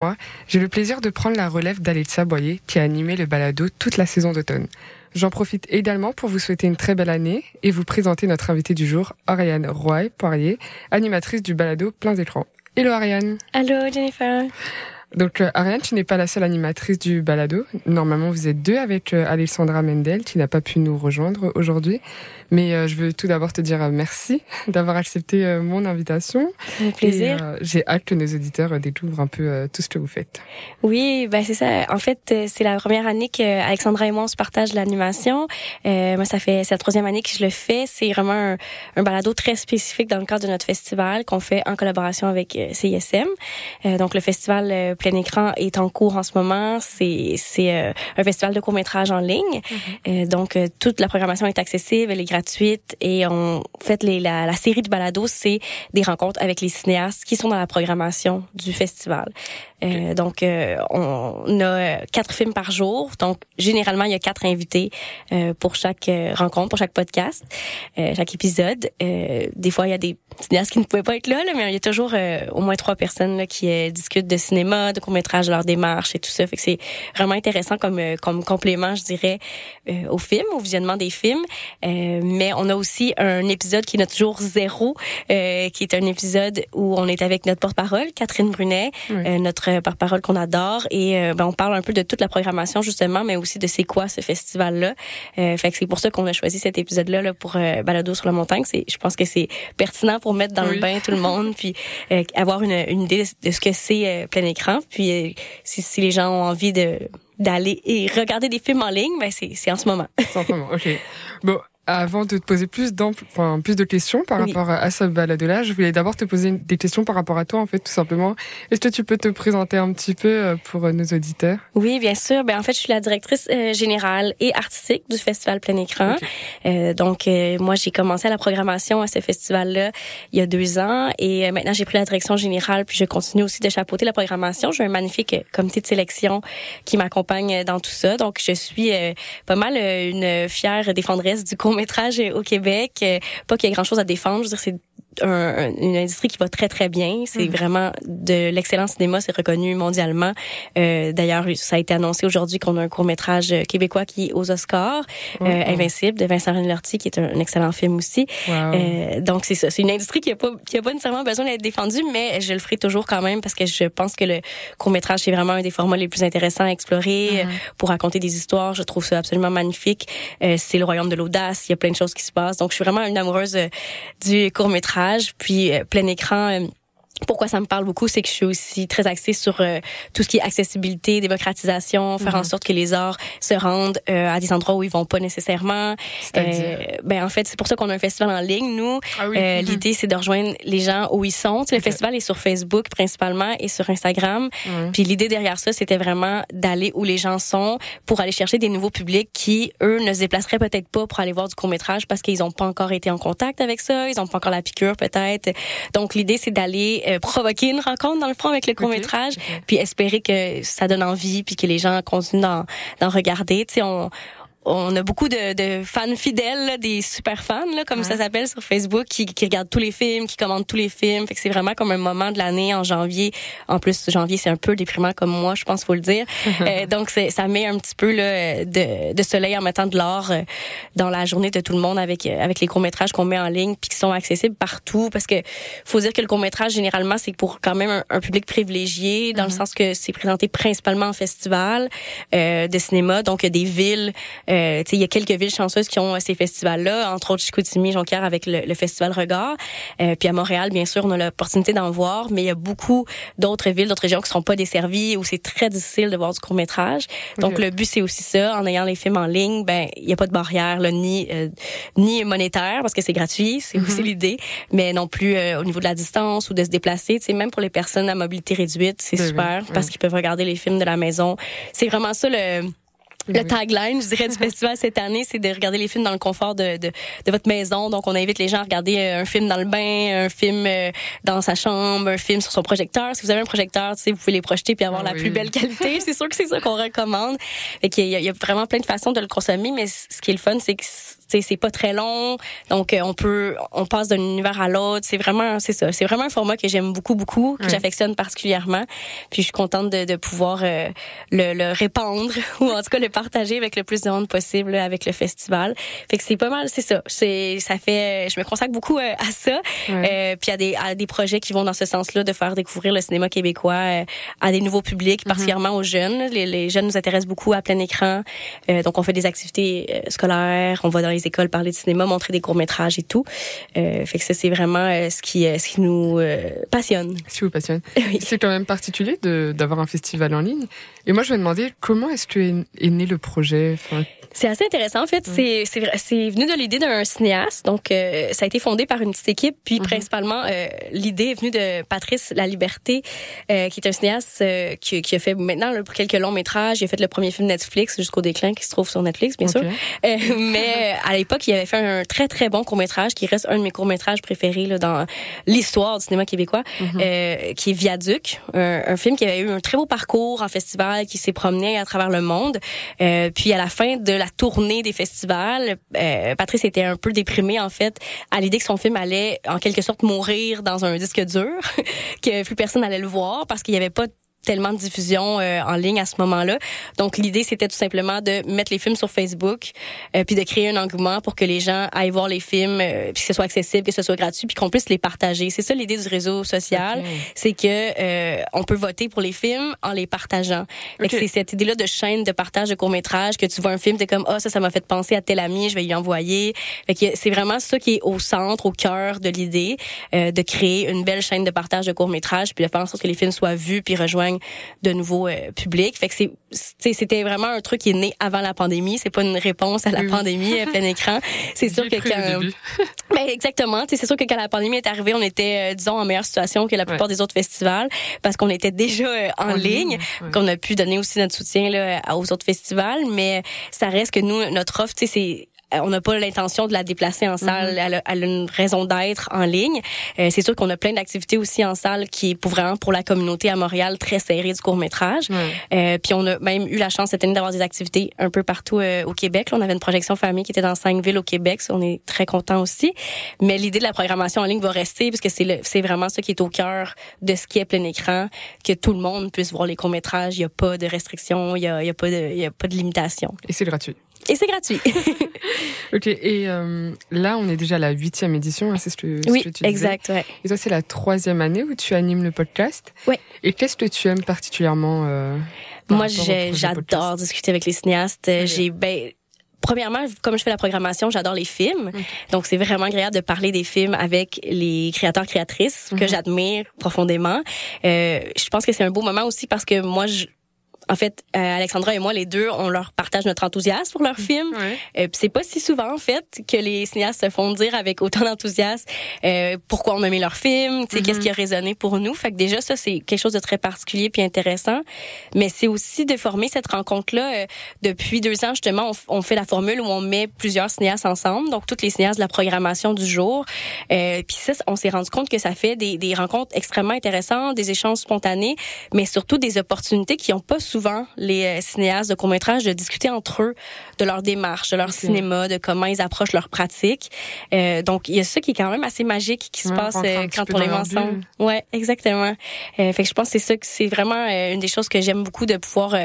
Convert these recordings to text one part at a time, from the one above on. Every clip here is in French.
Moi, j'ai le plaisir de prendre la relève d'Alitza Boyer, qui a animé le balado toute la saison d'automne. J'en profite également pour vous souhaiter une très belle année et vous présenter notre invitée du jour, Ariane Roy-Poirier, animatrice du balado Plein d'écrans. Hello Ariane Allô Jennifer donc euh, Ariane, tu n'es pas la seule animatrice du balado. Normalement, vous êtes deux avec euh, Alessandra Mendel, qui n'a pas pu nous rejoindre aujourd'hui. Mais euh, je veux tout d'abord te dire merci d'avoir accepté mon invitation. Un plaisir. J'ai hâte que nos auditeurs découvrent un peu tout ce que vous faites. Oui, ben c'est ça. En fait, c'est la première année qu'Alexandra et moi on se partage l'animation. moi, ça fait c'est la troisième année que je le fais. C'est vraiment un, un, balado très spécifique dans le cadre de notre festival qu'on fait en collaboration avec CISM. donc le festival plein écran est en cours en ce moment. C'est c'est euh, un festival de court métrage en ligne. Euh, donc euh, toute la programmation est accessible, elle est et on fait la série de balados, c'est des rencontres avec les cinéastes qui sont dans la programmation du festival. Euh, donc, euh, on a quatre films par jour. Donc, généralement, il y a quatre invités euh, pour chaque rencontre, pour chaque podcast, chaque épisode. des fois, il y a des cinéastes qui ne pouvaient pas être là, là mais il y a toujours au moins trois personnes là, qui discutent de cinéma, de court-métrage, de leur démarche et tout ça. Fait que c'est vraiment intéressant comme, comme complément, je dirais, au film, au visionnement des films. mais on a aussi un épisode qui est notre jour zéro, qui est un épisode où on est avec notre porte-parole, Catherine Brunet, notre par parole qu'on adore et euh, ben, on parle un peu de toute la programmation justement, mais aussi de c'est quoi ce festival-là. Euh, fait que c'est pour ça qu'on a choisi cet épisode-là là, pour euh, Balado sur la montagne. C'est, je pense que c'est pertinent pour mettre dans le bain tout le monde, puis avoir une, une, idée de ce que c'est plein écran. Puis si, si les gens ont envie de d'aller et regarder des films en ligne, ben c'est, c'est en ce moment. C'est en ce moment, ok. Bon, avant de te poser plus, enfin, plus de questions par rapport à ce balade-là, je voulais d'abord te poser des questions par rapport à toi, en fait, tout simplement. Est-ce que tu peux te présenter un petit peu euh, pour euh, nos auditeurs? Oui, bien sûr. Ben en fait, je suis la directrice euh, générale et artistique du festival Plein Écran. Euh, donc, moi, j'ai commencé la programmation à ce festival-là il y a deux ans, et maintenant j'ai pris la direction générale, puis je continue aussi de chapeauter la programmation. J'ai un magnifique comité de sélection qui m'accompagne dans tout ça. Donc, je suis pas mal une fière défendresse du court métrage au Québec. Euh, pas qu'il y ait grand-chose à défendre. Une industrie qui va très très bien. C'est mm. vraiment de l'excellent cinéma, c'est reconnu mondialement. Euh, D'ailleurs, ça a été annoncé aujourd'hui qu'on a un court métrage québécois qui est aux Oscars, euh, mm-hmm. Invincible de Vincent René qui est un, excellent film aussi. Euh, donc c'est ça, c'est une industrie qui a pas qui a pas nécessairement besoin d'être défendue, mais je le ferai toujours quand même parce que je pense que le court métrage c'est vraiment un des formats les plus intéressants à explorer mm-hmm. pour raconter des histoires. Je trouve ça absolument magnifique. Euh, c'est le royaume de l'audace. Il y a plein de choses qui se passent. Donc je suis vraiment une amoureuse euh, du court métrage puis euh, plein écran euh, pourquoi ça me parle beaucoup, c'est que je suis aussi très axée sur euh, tout ce qui est accessibilité, démocratisation, faire en mhm. sorte que les arts se rendent euh, à des endroits où ils vont pas nécessairement. Euh, ben en fait, c'est pour ça qu'on a un festival en ligne. Nous, ah mhm. l'idée c'est de rejoindre les gens où ils sont. le festival est sur Facebook principalement et sur Instagram. Puis l'idée derrière ça, c'était vraiment d'aller où les gens sont pour aller chercher des nouveaux publics qui eux ne se déplaceraient peut-être pas pour aller voir du court métrage parce qu'ils ont pas encore été en contact avec ça, ils ont pas encore la piqûre peut-être. Donc l'idée c'est d'aller euh, provoquer une rencontre dans le fond avec le court métrage, puis espérer que ça donne envie, puis que les gens continuent d'en regarder. Tu sais, on on a beaucoup de, de fans fidèles, des super fans, là, comme ça s'appelle sur Facebook, qui, qui, regardent tous les films, qui commandent tous les films. Fait que c'est vraiment comme un moment de l'année en janvier. En plus, janvier, c'est un peu déprimant comme moi, je pense, faut le dire. euh, donc, ça met un petit peu là, de, de soleil en mettant de l'or euh, dans la journée de tout le monde avec euh, avec les courts métrages qu'on met en ligne puis qui sont accessibles partout. Parce que faut dire que le court métrage généralement c'est pour quand même un, public privilégié dans le mm-hmm. sens que c'est présenté principalement en festival euh, de cinéma, donc des villes. Euh, il y a quelques villes chanceuses qui ont euh, ces festivals-là, entre autres Chicoutimi, Jonquière avec le, festival Regard. Euh, puis à Montréal, bien sûr, on a l'opportunité d'en voir, mais il y a beaucoup d'autres villes, d'autres régions qui sont pas desservies où c'est très difficile de voir du court métrage. Donc le but c'est aussi ça, en ayant les films en ligne, ben il y a pas de barrière là, ni ni monétaire parce que c'est gratuit, c'est aussi mhm. l'idée, mais non plus au niveau de la distance ou de se déplacer. Tu même pour les personnes à mobilité réduite, c'est ben super parce qu'ils peuvent regarder les films de la maison. C'est vraiment ça le le tagline, je dirais, du festival cette année, c'est de regarder les films dans le confort de, de, de, votre maison. Donc, on invite les gens à regarder euh, un film dans le bain, un film euh, dans sa chambre, un film sur son projecteur. Si vous avez un projecteur, tu sais, vous pouvez les projeter puis avoir ah la plus belle qualité. c'est sûr que c'est ça qu'on recommande. et qu'il y, y, a vraiment plein de façons de le consommer, mais ce qui est le fun, c'est que c'est pas très long, donc on peut, on passe d'un univers à l'autre. C'est vraiment, c'est ça, c'est vraiment un format que j'aime beaucoup, beaucoup, que j'affectionne particulièrement. Puis je suis contente de, de pouvoir le, le, répandre ou en tout cas le partager avec le plus de monde possible avec le festival. Fait que c'est pas mal, c'est ça. C'est, ça fait, je me consacre beaucoup à ça. Euh, puis à des, à des projets qui vont dans ce sens-là de faire découvrir le cinéma québécois à des nouveaux publics, mhm. particulièrement aux jeunes. Les, les, jeunes nous intéressent beaucoup à plein écran. Euh, donc, on fait des activités euh, scolaires, on va dans les écoles parler de cinéma, montrer des courts-métrages et tout. Euh, fait que ça, c'est vraiment euh, ce qui, ce qui nous passionne. Ce qui vous passionne. C'est quand même particulier d'avoir un festival en ligne. Et moi, je me demandais comment est-ce que est, né le projet? Enfin, c'est assez intéressant. En fait, c'est c'est venu de l'idée d'un cinéaste. Donc, euh, ça a été fondé par une petite équipe. Puis, mhm. principalement, euh, l'idée est venue de Patrice La Liberté, euh, qui est un cinéaste qui, qui, a fait maintenant pour quelques longs métrages. Il a fait le premier film Netflix jusqu'au déclin qui se trouve sur Netflix, bien sûr. mais à l'époque, il avait fait un très très bon court métrage qui reste un de mes courts métrages préférés là, dans l'histoire du cinéma québécois, mhm. qui est Viaduc, un, un, film qui avait eu un très beau parcours en festival, qui s'est promené à travers le monde. puis à la fin de la tournée des festivals, euh, Patrice était un peu déprimé en fait à l'idée que son film allait en quelque sorte mourir dans un disque dur, que plus personne allait le voir parce qu'il n'y avait pas tellement de diffusion euh, en ligne à ce moment-là. Donc l'idée c'était tout simplement de mettre les films sur Facebook euh, puis de créer un engouement pour que les gens aillent voir les films euh, puis que ce soit accessible, que ce soit gratuit puis qu'on puisse les partager. C'est ça l'idée du réseau social, c'est que euh, on peut voter pour les films en les partageant. Okay. C'est cette idée-là de chaîne de partage de court-métrage que tu vois un film t'es comme ah oh, ça ça m'a fait penser à tel ami, je vais lui envoyer. C'est vraiment ça qui est au centre, au cœur de l'idée de créer une belle chaîne de partage de court-métrage puis de faire en sorte que les films soient vus puis rejoignent de nouveaux euh, publics. Fait que c'est c'était vraiment un truc qui est né avant la pandémie. C'est pas une réponse à la pandémie à plein écran. C'est sûr que quand ben, exactement, c'est sûr que quand la pandémie est arrivée, on était euh, disons en meilleure situation que la plupart des autres festivals parce qu'on était déjà euh, en, ligne, qu'on a pu donner aussi notre soutien là, aux autres festivals, mais ça reste que nous notre offre, c'est euh, on n'a pas l'intention de la déplacer en salle. Mm-hmm. elle, a, elle, a, une raison d'être en ligne. Euh, c'est sûr qu'on a plein d'activités aussi en salle qui est pour vraiment pour la communauté à Montréal très serrée du court métrage. Euh, puis on a même eu la chance cette année d'avoir des activités un peu partout euh, au Québec. Là, on avait une projection famille qui était dans cinq villes au Québec. on est très content aussi. Mais l'idée de la programmation en ligne va rester parce que c'est c'est vraiment ça qui est au cœur de ce qui est plein écran, que tout le monde puisse voir les courts métrages. Il y a pas de restrictions, il y a, y a pas de il y a pas de limitation. Et c'est gratuit. Et c'est gratuit. ok. Et euh, là, on est déjà à la huitième édition, hein, c'est ce que, oui, tu disais. exact. Ouais. Et toi, c'est la troisième année où tu animes le podcast. Oui. Et qu'est-ce que tu aimes particulièrement euh, Moi, j'adore discuter avec les cinéastes. J'ai ben Premièrement, comme je fais la programmation, j'adore les films. Donc, c'est vraiment agréable de parler des films avec les créateurs, créatrices que mhm. j'admire profondément. Euh, je pense que c'est un beau moment aussi parce que moi, je, en fait, euh, Alexandra et moi, les deux, on leur partage notre enthousiasme pour leurs films. Ouais. Euh, c'est pas si souvent, en fait, que les cinéastes se font dire avec autant d'enthousiasme euh, pourquoi on aimé leurs films, tu sais, qu'est-ce mm-hmm. qui a résonné pour nous. Fait que déjà, ça, c'est quelque chose de très particulier puis intéressant. Mais c'est aussi de former cette rencontre-là. Euh, depuis deux ans, justement, on, on, fait la formule où on met plusieurs cinéastes ensemble, donc toutes les cinéastes de la programmation du jour. Euh, puis ça, on s'est rendu compte que ça fait des, des rencontres extrêmement intéressantes, des échanges spontanés, mais surtout des opportunités qui ont pas souvent souvent les euh, cinéastes de court-métrage de discuter entre eux de leur démarche, de leur cinéma, de comment ils approchent leur pratique. Euh, donc il y a ça qui est quand même assez magique qui se passe euh, quand on est ensemble. Ouais, exactement. Euh, fait que je pense que c'est ça que c'est vraiment euh, une des choses que j'aime beaucoup de pouvoir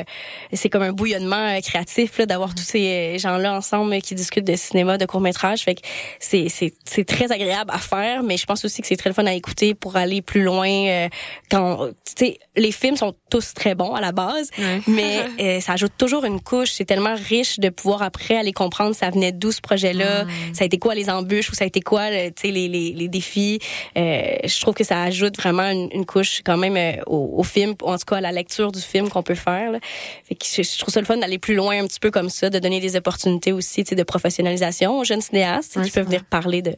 c'est comme un bouillonnement créatif là d'avoir tous ces gens là ensemble qui discutent de cinéma, de court-métrage. Fait que c'est c'est c'est très agréable à faire, mais je pense aussi que c'est très le fun à écouter pour aller plus loin quand tu sais les films sont tous très bons à la base, mais euh, ça ajoute toujours une couche. C'est tellement riche de pouvoir après aller comprendre ça venait d'où ce projet-là, ça a été quoi les embûches ou ça a été quoi les, les, les défis? Euh, je trouve que ça ajoute vraiment une, couche quand même euh, au, au, film, en tout cas à la lecture du film qu'on peut faire. Là. Fait que je, trouve ça le fun d'aller plus loin un petit peu comme ça, de donner des opportunités aussi de professionnalisation aux jeunes cinéastes qui peuvent venir parler de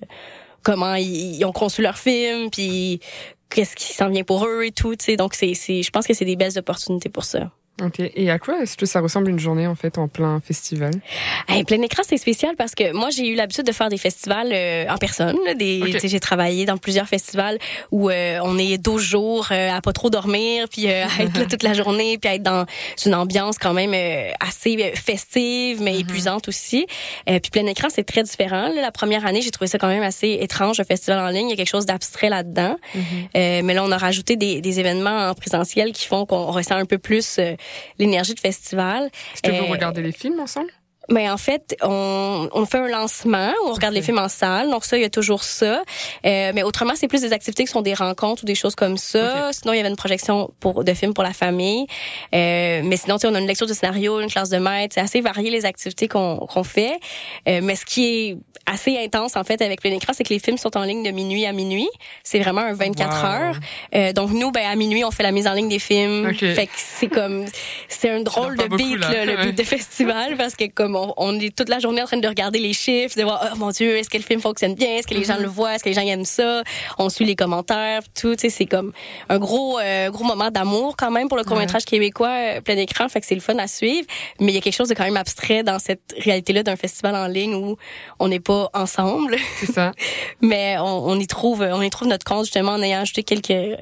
comment ils, ils, ont conçu leur film, puis qu'est-ce qui s'en vient pour eux et tout. sais Donc c'est, je pense que c'est des belles opportunités pour ça. Ok. Et à quoi est-ce que ça ressemble une journée en fait en plein festival? Hey, Plein écran, c'est spécial parce que moi j'ai eu l'habitude de faire des festivals euh, en personne. Des, okay. j'ai travaillé dans plusieurs festivals où euh, on est 12 jours euh, à pas trop dormir, puis à être là toute la journée, puis à être dans une ambiance quand même assez festive mais mm-hmm. épuisante aussi. puis plein écran, c'est très différent. la première année, j'ai trouvé ça quand même assez étrange, un festival en ligne. Il y a quelque chose d'abstrait là-dedans. Mm-hmm. mais là, on a rajouté des, des événements en présentiel qui font qu'on ressent un peu plus l'énergie de festival. Est-ce que vous regardez les films ensemble? Mais en fait, on, on fait un lancement, on regarde les films en salle, donc ça, il y a toujours ça. Euh, mais autrement, c'est plus des activités qui sont des rencontres ou des choses comme ça. Sinon, il y avait une projection pour de films pour la famille. Euh, mais sinon, on a une lecture de scénario, une classe de maître. C'est assez varié les activités qu'on qu'on fait. Euh, mais ce qui est assez intense en fait avec plein écran, c'est que les films sont en ligne de minuit à minuit. C'est vraiment un 24 heures. Euh, donc nous, ben à minuit, on fait la mise en ligne des films. Fait que c'est comme c'est un drôle de beat, là, le beat de festival, parce que comme on, est toute la journée en train de regarder les chiffres, de voir oh mon dieu, est-ce que le film fonctionne bien, est-ce que les gens le voient, est-ce que les gens aiment ça, on suit les commentaires, tout. C'est comme un gros euh, gros moment d'amour quand même pour le court métrage québécois euh, plein écran. Fait que c'est le fun à suivre, mais il y a quelque chose de quand même abstrait dans cette réalité-là d'un festival en ligne où on n'est pas ensemble. C'est ça. mais on, on, y trouve on y trouve notre compte justement en ayant ajouté quelques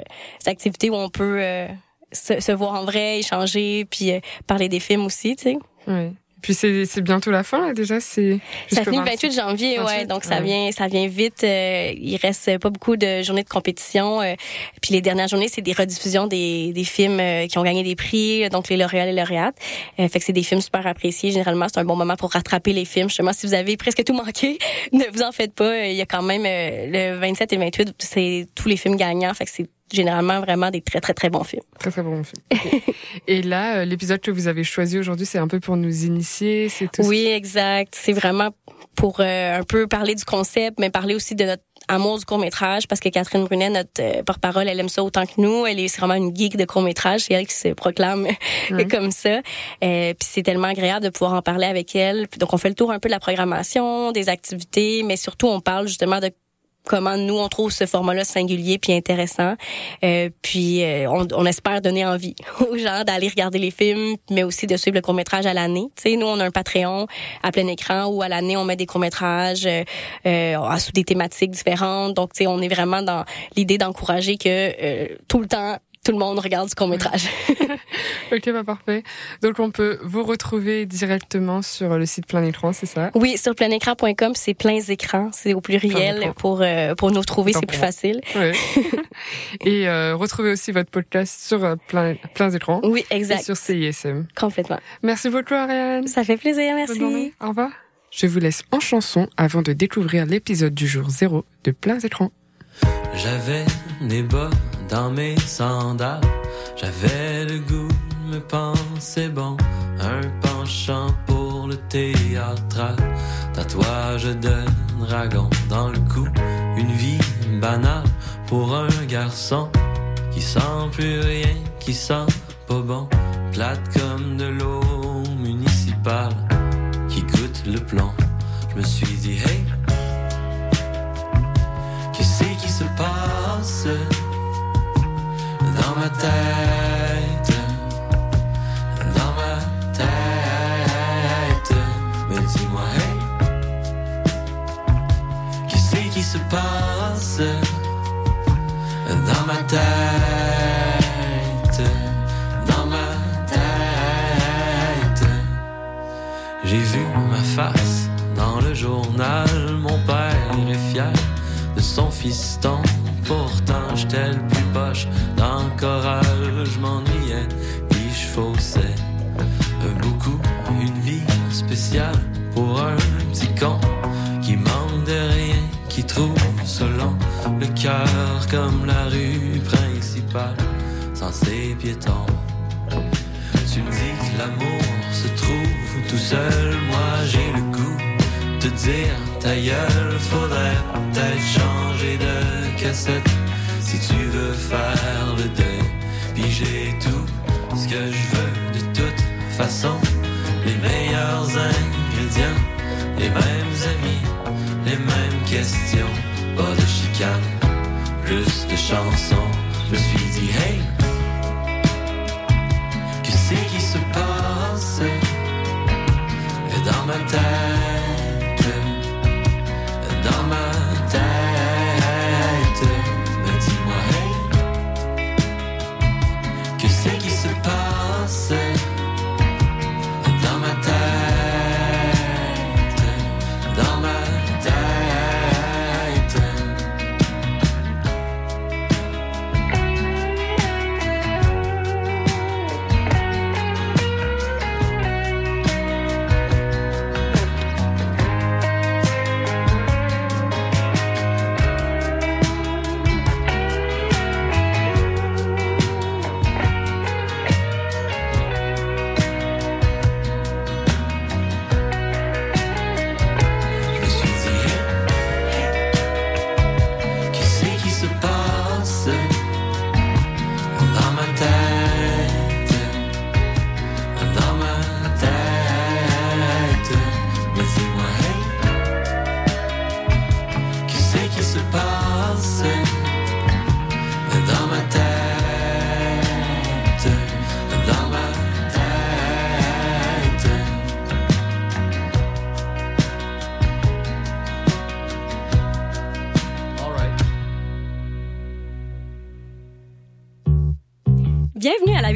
activités où on peut euh, se, se, voir en vrai, échanger, puis parler des films aussi, tu sais. Oui. Puis c'est, c'est bientôt la fin là déjà, c'est Ça finit le 28 janvier, ouais, donc ça vient ça vient vite, euh, il reste pas beaucoup de journées de compétition euh, puis les dernières journées, c'est des rediffusions des, des films euh, qui ont gagné des prix, donc les lauréats et lauréates. fait que c'est des films super appréciés, généralement c'est un bon moment pour rattraper les films. Justement, si vous avez presque tout manqué, ne vous en faites pas, il y a quand même le 27 et le 28, c'est tous les films gagnants, fait que c'est généralement vraiment des très très très bons films. Très très bons films. Et là, euh, l'épisode que vous avez choisi aujourd'hui, c'est un peu pour nous initier, c'est tout. Oui, exact. C'est vraiment pour euh, un peu parler du concept, mais parler aussi de notre amour du court métrage, parce que Catherine Brunet, notre euh, porte-parole, elle aime ça autant que nous. Elle est vraiment une geek de court métrage. C'est elle qui se proclame comme ça. puis c'est tellement agréable de pouvoir en parler avec elle. donc on fait le tour un peu de la programmation, des activités, mais surtout on parle justement de comment nous on trouve ce format-là singulier puis intéressant. Euh, puis euh, on, on, espère donner envie aux gens d'aller regarder les films, mais aussi de suivre le court métrage à l'année. Tu sais, nous on a un Patreon à plein écran où à l'année on met des courts métrages euh, euh sous des thématiques différentes. Donc tu sais, on est vraiment dans l'idée d'encourager que euh, tout le temps tout le monde regarde ce court métrage. ok, bah parfait. Donc on peut vous retrouver directement sur le site plein écran, c'est ça? Oui, sur plainécran.com, c'est plein écrans, c'est au pluriel pour euh, pour nous trouver, c'est plus facile. Oui. et euh, retrouvez aussi votre podcast sur euh, plein plein écran. Oui, exact. Et sur CISM. Complètement. Merci beaucoup Ariane. Ça fait plaisir, merci. Au revoir. Je vous laisse en chanson avant de découvrir l'épisode du jour zéro de plein écran. J'avais des bas dans mes sandales. J'avais le goût de me penser bon, un penchant pour le théâtral. Tatouage de dragon dans le cou, une vie banale pour un garçon qui sent plus rien, qui sent pas bon, plate comme de l'eau municipale qui goûte le plomb. Je me suis dit, hey, ma tête,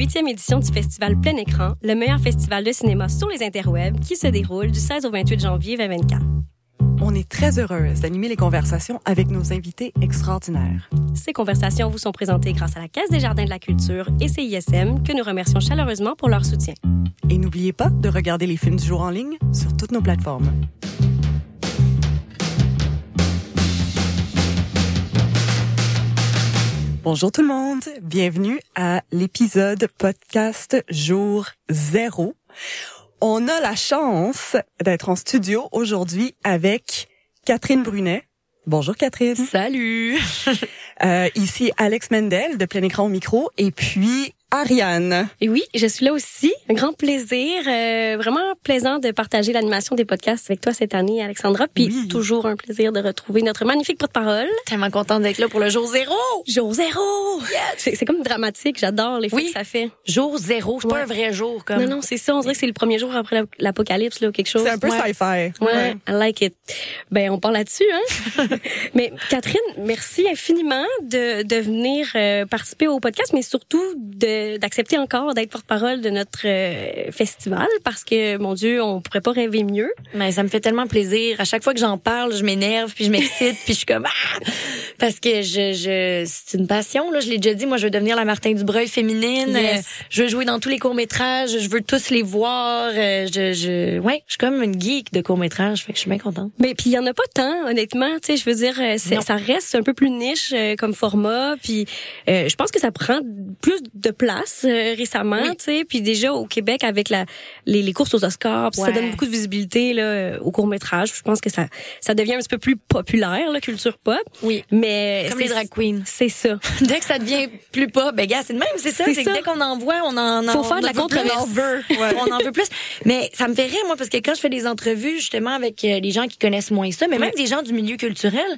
8e édition du festival Plein Écran, le meilleur festival de cinéma sur les interwebs qui se déroule du 16 au 28 janvier 2024. On est très heureuse d'animer les conversations avec nos invités extraordinaires. Ces conversations vous sont présentées grâce à la Caisse des Jardins de la Culture et CISM, que nous remercions chaleureusement pour leur soutien. Et n'oubliez pas de regarder les films du jour en ligne sur toutes nos plateformes. Bonjour tout le monde, bienvenue à l'épisode podcast jour zéro. On a la chance d'être en studio aujourd'hui avec Catherine Brunet. Bonjour Catherine. Salut. euh, ici Alex Mendel de Plein Écran au micro et puis Ariane. Et oui, je suis là aussi. Un grand plaisir, euh, vraiment plaisant de partager l'animation des podcasts avec toi cette année, Alexandra. Puis Oui. toujours un plaisir de retrouver notre magnifique porte-parole. Tellement contente d'être là pour le jour zéro. Jour zéro! C'est c'est comme dramatique, j'adore les Oui. que ça fait. Jour zéro, c'est Ouais. pas un vrai jour comme. Non, non, c'est ça. On dirait que c'est le premier jour après l'ap- l'apocalypse, là, ou quelque chose. C'est un peu Ouais. sci-fi. Ouais, I like it. Ben, on parle là-dessus, hein? mais Catherine, merci infiniment de, de venir euh, participer au podcast, mais surtout de d'accepter encore d'être porte-parole de notre euh, festival, parce que mon Dieu, on pourrait pas rêver mieux. Mais ça me fait tellement plaisir. À chaque fois que j'en parle, je m'énerve, puis je m'excite, puis je suis comme ah! parce que je, je c'est une passion là. Je l'ai déjà dit. Moi, je veux devenir la Martin Dubreuil féminine. Yes. Euh, je veux jouer dans tous les courts métrages. Je veux tous les voir. Euh, je, je, ouais, je suis comme une geek de courts métrages. Fait que je suis bien contente. Mais puis il y en a pas tant, honnêtement. Tu sais, je veux dire, ça reste un peu plus niche comme format. Puis euh, je pense que ça prend plus de place euh, récemment. Oui. Tu sais, puis déjà au Québec avec la les, les courses aux Oscars, ça donne beaucoup de visibilité là euh, au court métrage. Je pense que ça ça devient un petit peu plus populaire, la culture pop. Oui. Mais Comme les drag queens. C'est ça. Dès que ça devient plus pas, ben gars, c'est de même, c'est ça. C'est dès qu'on en voit, on en Faut on faire de la controverse. On veut, on en veut plus. Mais ça me fait rire moi parce que quand je fais des entrevues justement avec euh, les gens qui connaissent moins ça, mais même des gens du milieu culturel.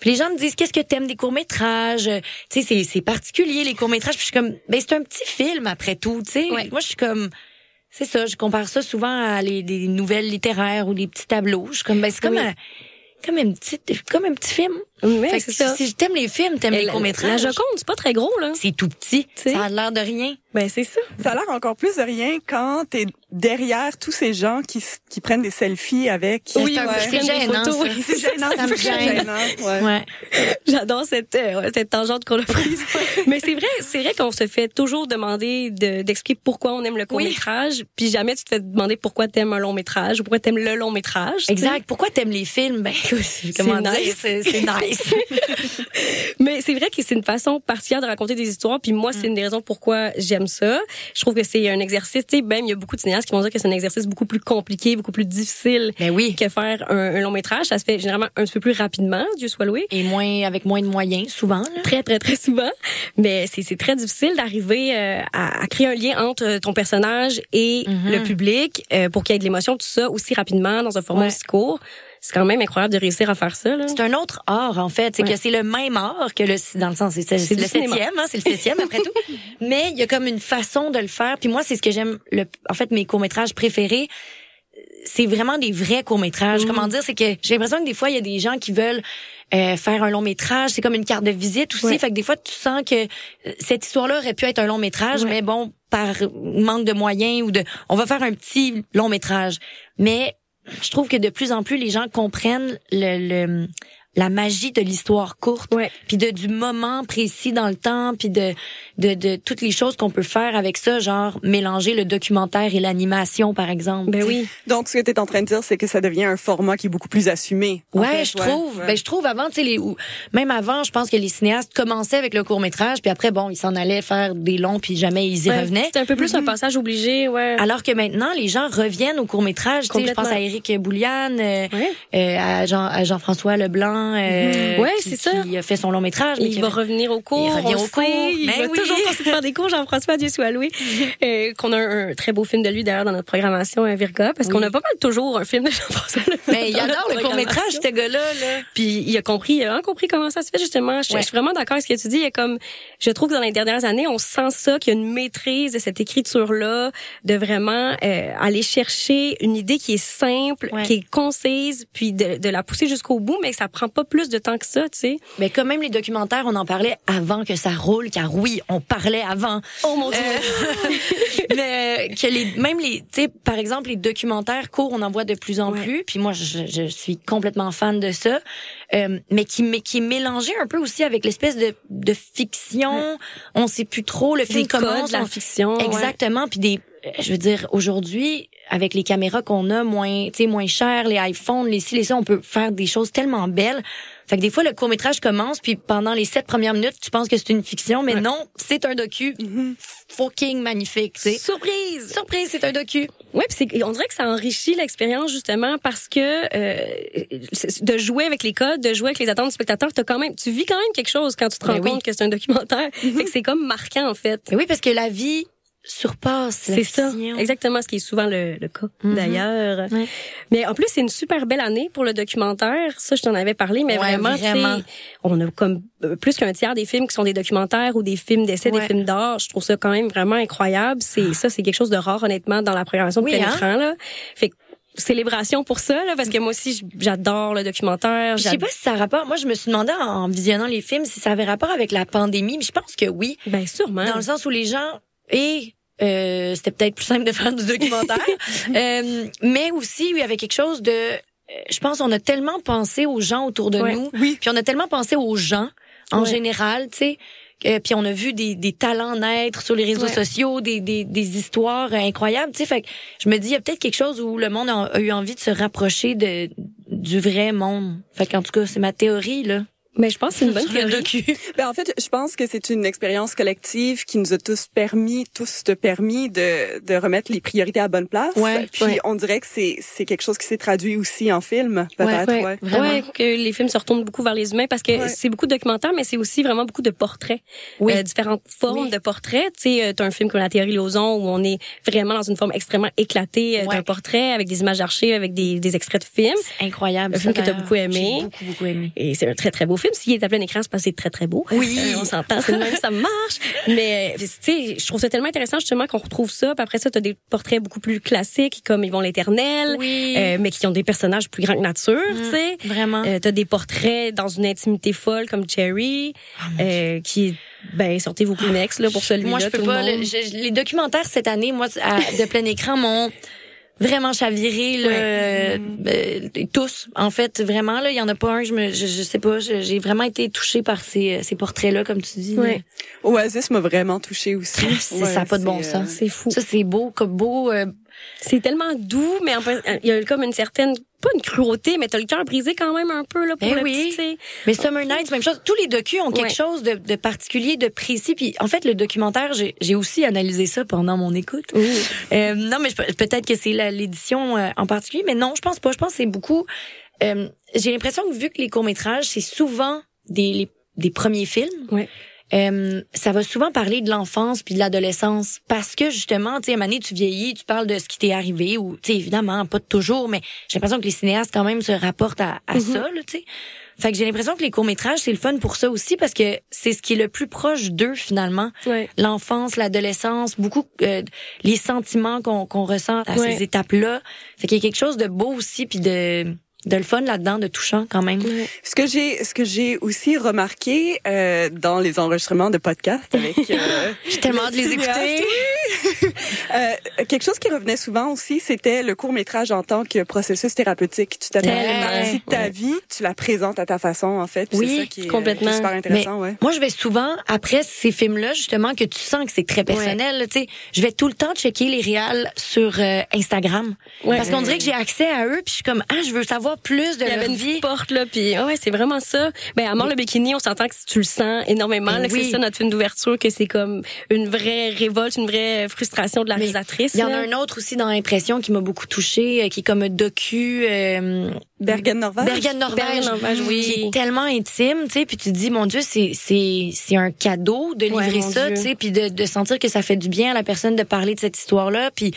Puis les gens me disent qu'est-ce que t'aimes des courts métrages Tu sais c'est c'est particulier les courts métrages. Puis je suis comme ben c'est un petit film après tout. Tu sais Ouais. moi je suis comme c'est ça. Je compare ça souvent à les, des nouvelles littéraires ou des petits tableaux. Je suis comme ben c'est comme un comme une petite comme un petit film. Mais Fait c'est que ça. si t'aimes les films, t'aimes les la- courts métrages. La Joconde, c'est pas très gros là. C'est tout petit. sais. Ça a l'air de rien. Ben c'est ça. Ça a l'air encore plus de rien quand t'es derrière tous ces gens qui, qui prennent des selfies avec. Oui, ouais. c'est gênant. C'est gênant, Ça me gêne. gênant. Ouais. Ouais. J'adore cette euh, cette tangente qu'on a prise. Mais c'est vrai, c'est vrai qu'on se fait toujours demander de- d'expliquer pourquoi on aime le court métrage, puis jamais tu te fais demander pourquoi t'aimes un long métrage ou pourquoi t'aimes le long métrage. tu sais. Exact. Pourquoi t'aimes les films? Ben, comment dire? nice. C'est c'est Mais c'est vrai que c'est une façon particulière de raconter des histoires. Puis moi, c'est une des raisons pourquoi j'aime ça. Je trouve que c'est un exercice. Tu sais, même il y a beaucoup de cinéastes qui vont dire que c'est un exercice beaucoup plus compliqué, beaucoup plus difficile ben oui. que faire un, un long métrage. Ça se fait généralement un petit peu plus rapidement, Dieu soit loué. Et moins, avec moins de moyens, souvent, là. très très très souvent mais c'est très difficile d'arriver euh, à, à créer un lien entre euh, ton personnage et Mhm. le public euh, pour qu'il y ait de l'émotion tout ça aussi rapidement dans un format Ouais. aussi court c'est quand même incroyable de réussir à faire ça là. C'est un autre art, en fait. C'est Ouais. que c'est le même art que le, dans le sens, c'est le septième, hein, c'est le septième après tout. Mais il y a comme une façon de le faire. Puis moi, c'est ce que j'aime, le, en fait, mes courts-métrages préférés, c'est vraiment des vrais courts-métrages. Mhm. Comment dire, c'est que j'ai l'impression que des fois, il y a des gens qui veulent euh, faire un long métrage, c'est comme une carte de visite aussi. Ouais. Fait que des fois, tu sens que euh, cette histoire-là aurait pu être un long métrage, Ouais. mais bon, par manque de moyens ou de, on va faire un petit long métrage. Mais je trouve que de plus en plus les gens comprennent le, le la magie de l'histoire courte, Ouais. puis de du moment précis dans le temps, puis de, de de toutes les choses qu'on peut faire avec ça, genre mélanger le documentaire et l'animation par exemple. ben oui Donc, ce que tu es en train de dire, c'est que ça devient un format qui est beaucoup plus assumé. Ouais, fait, je trouve. Ben, je trouve avant, tu sais, les, ou- même avant, je pense que les cinéastes commençaient avec le court métrage, puis après, bon, ils s'en allaient faire des longs, puis jamais ils y Ouais, revenaient. c'est un peu plus un passage obligé ouais Alors que maintenant, les gens reviennent au court métrage. Tu sais, je pense à Éric Bouliane, euh, Ouais. euh, à Jean, à Jean-François Leblanc, euh, Mhm. Ouais, qui, c'est ça. qui a fait son long métrage. mais il va revenir au cours. Il revient au cours. Il Ben va oui. toujours continuer de faire des cours, Jean-François, Dieu soit loué. Euh, qu'on a un, un très beau film de lui, d'ailleurs, dans notre programmation euh, Virga, parce qu'on a pas mal toujours un film de Jean-François. Mais il dans notre adore le court métrage, ce gars-là. Là. Puis il a compris, il a vraiment compris comment ça se fait justement. Je, Ouais. je suis vraiment d'accord avec ce que tu dis. Il y a comme, je trouve que dans les dernières années, on sent ça, qu'il y a une maîtrise de cette écriture-là, de vraiment euh, aller chercher une idée qui est simple, Ouais. qui est concise, puis de, de la pousser jusqu'au bout, mais que ça prend pas plus de temps que ça, tu sais. Mais quand même les documentaires, on en parlait avant que ça roule, car oui, on parlait avant. Oh mon dieu. Euh, mais que les, même les, tu sais, par exemple, les documentaires courts, on en voit de plus en plus. Puis moi, je, je, suis complètement fan de ça. Euh, mais qui, mais qui est mélangé un peu aussi avec l'espèce de, de fiction. On sait plus trop le film commence. la fiction. Exactement. Puis des, je veux dire, aujourd'hui, avec les caméras qu'on a, moins, tu sais, moins chères, les iPhones, les ci, les ça, on peut faire des choses tellement belles. Fait que des fois, le court-métrage commence, puis pendant les sept premières minutes, tu penses que c'est une fiction, mais non, c'est un docu mm-hmm. fucking magnifique, tu sais. Surprise! Surprise, c'est un docu. Ouais, puis on dirait que ça enrichit l'expérience, justement, parce que euh, de jouer avec les codes, de jouer avec les attentes du spectateur, as quand même, tu vis quand même quelque chose quand tu te rends ben compte que c'est un documentaire. Mm-hmm. Fait que c'est comme marquant, en fait. Mais ben oui, parce que la vie surpasse C'est ça, exactement ce qui est souvent le, le cas mhm. d'ailleurs. Mais en plus, c'est une super belle année pour le documentaire. Ça, je t'en avais parlé, mais vraiment, vraiment. on a comme euh, plus qu'un tiers des films qui sont des documentaires ou des films d'essai, des films d'art. Je trouve ça quand même vraiment incroyable. C'est ah. ça, c'est quelque chose de rare honnêtement dans la programmation de oui, plein hein? là. Fait célébration pour ça là parce que moi aussi j'adore le documentaire. Je sais pas si ça a rapport. Moi je me suis demandé en visionnant les films si ça avait rapport avec la pandémie, mais je pense que oui. Ben sûrement. Dans le sens où les gens et euh, c'était peut-être plus simple de faire du documentaire. euh, mais aussi, il y avait quelque chose de... Euh, je pense on a tellement pensé aux gens autour de nous, oui. puis on a tellement pensé aux gens en général, tu sais. Euh, puis on a vu des, des talents naître sur les réseaux sociaux, des, des, des histoires incroyables, tu sais. Fait que je me dis, il y a peut-être quelque chose où le monde a, a eu envie de se rapprocher de du vrai monde. Fait qu'en tout cas, c'est ma théorie, là. Mais je pense que c'est une bonne théorie. ben, en fait, je pense que c'est une expérience collective qui nous a tous permis, tous te permis de, de remettre les priorités à bonne place. Ouais, Puis on dirait que c'est, c'est quelque chose qui s'est traduit aussi en film, peut-être. Ouais, ouais. que les films se retournent beaucoup vers les humains parce que c'est beaucoup de documentaires, mais c'est aussi vraiment beaucoup de portraits. Oui. Euh, différentes formes de portraits. Tu sais, euh, t'as un film comme La théorie Lozon où on est vraiment dans une forme extrêmement éclatée euh, d'un portrait avec des images archées, avec des, des extraits de films. incroyable. Un film que t'as beaucoup aimé. Beaucoup, beaucoup aimé. Et c'est un très, très beau film. S'il est à plein écran, c'est parce que c'est très, très beau. Oui. Euh, on s'entend, c'est même, ça marche. Mais, tu sais, je trouve ça tellement intéressant, justement, qu'on retrouve ça. Puis après ça, t'as des portraits beaucoup plus classiques, comme vont l'éternel. Oui. Euh, mais qui ont des personnages plus grands que nature, mm, tu sais. Vraiment. Euh, t'as des portraits dans une intimité folle, comme Cherry, oh, euh, qui ben sortez vos Kleenex là pour celui-là. Moi je peux pas. les documentaires cette année, moi de plein écran, m'ont vraiment chaviré là, euh, euh, tous en fait vraiment là il y en a pas un je me je, sais pas j'ai vraiment été touchée par ces, ces portraits là comme tu dis ouais. Oasis m'a vraiment touchée aussi. Ça n'a pas de bon sens. c'est fou. ça c'est beau comme beau c'est tellement doux mais en fait, il y a comme une certaine pas une cruauté, mais t'as le cœur brisé quand même un peu là pour ben le oui. petit. Mais Summer Nights, même chose. Tous les docus ont quelque chose de, de, particulier, de précis. Puis en fait, le documentaire, j'ai aussi analysé ça pendant mon écoute. Euh, non, mais peut-être que c'est l'édition euh, en particulier, mais non, je pense pas. Je pense que c'est beaucoup. Euh, j'ai l'impression que vu que les courts métrages, c'est souvent des des premiers films. Ouais. Euh, ça va souvent parler de l'enfance puis de l'adolescence parce que justement, tu sais, à tu vieillis, tu parles de ce qui t'est arrivé ou, tu sais, évidemment, pas toujours, mais j'ai l'impression que les cinéastes quand même se rapportent à, à mm-hmm. ça, tu sais. Fait que j'ai l'impression que les courts-métrages, c'est le fun pour ça aussi parce que c'est ce qui est le plus proche d'eux finalement. L'enfance, l'adolescence, beaucoup euh, les sentiments qu'on qu'on ressent à ces étapes-là. Fait qu'il y a quelque chose de beau aussi puis de de le fun là-dedans, de touchant quand même. Ce que j'ai, ce que j'ai aussi remarqué euh, dans les enregistrements de podcasts avec, euh, j'ai tellement hâte de les écouter. euh, quelque chose qui revenait souvent aussi, c'était le court métrage en tant que processus thérapeutique. Tu t'attends une partie de ta vie, tu la présentes à ta façon en fait. Oui, c'est ça qui est, complètement. super intéressant. ouais. Moi, je vais souvent après ces films-là justement que tu sens que c'est très personnel. Tu sais, je vais tout le temps checker les réals sur euh, Instagram parce qu'on dirait que j'ai accès à eux, puis je suis comme ah, je veux savoir plus de Il y avait une vie. porte là, puis ouais, c'est vraiment ça. Ben à mort le bikini, on s'entend que tu le sens énormément. Ben c'est ça notre film d'ouverture, que c'est comme une vraie révolte, une vraie frustration de la réalisatrice. Il y en a un autre aussi dans l'impression qui m'a beaucoup touchée, euh, qui est comme un docu. Euh, Bergen Norvège. Bergen Norvège, oui. Qui est tellement intime, tu sais, puis tu te dis mon Dieu, c'est c'est c'est un cadeau de livrer ça, tu sais, puis de de sentir que ça fait du bien à la personne de parler de cette histoire là, puis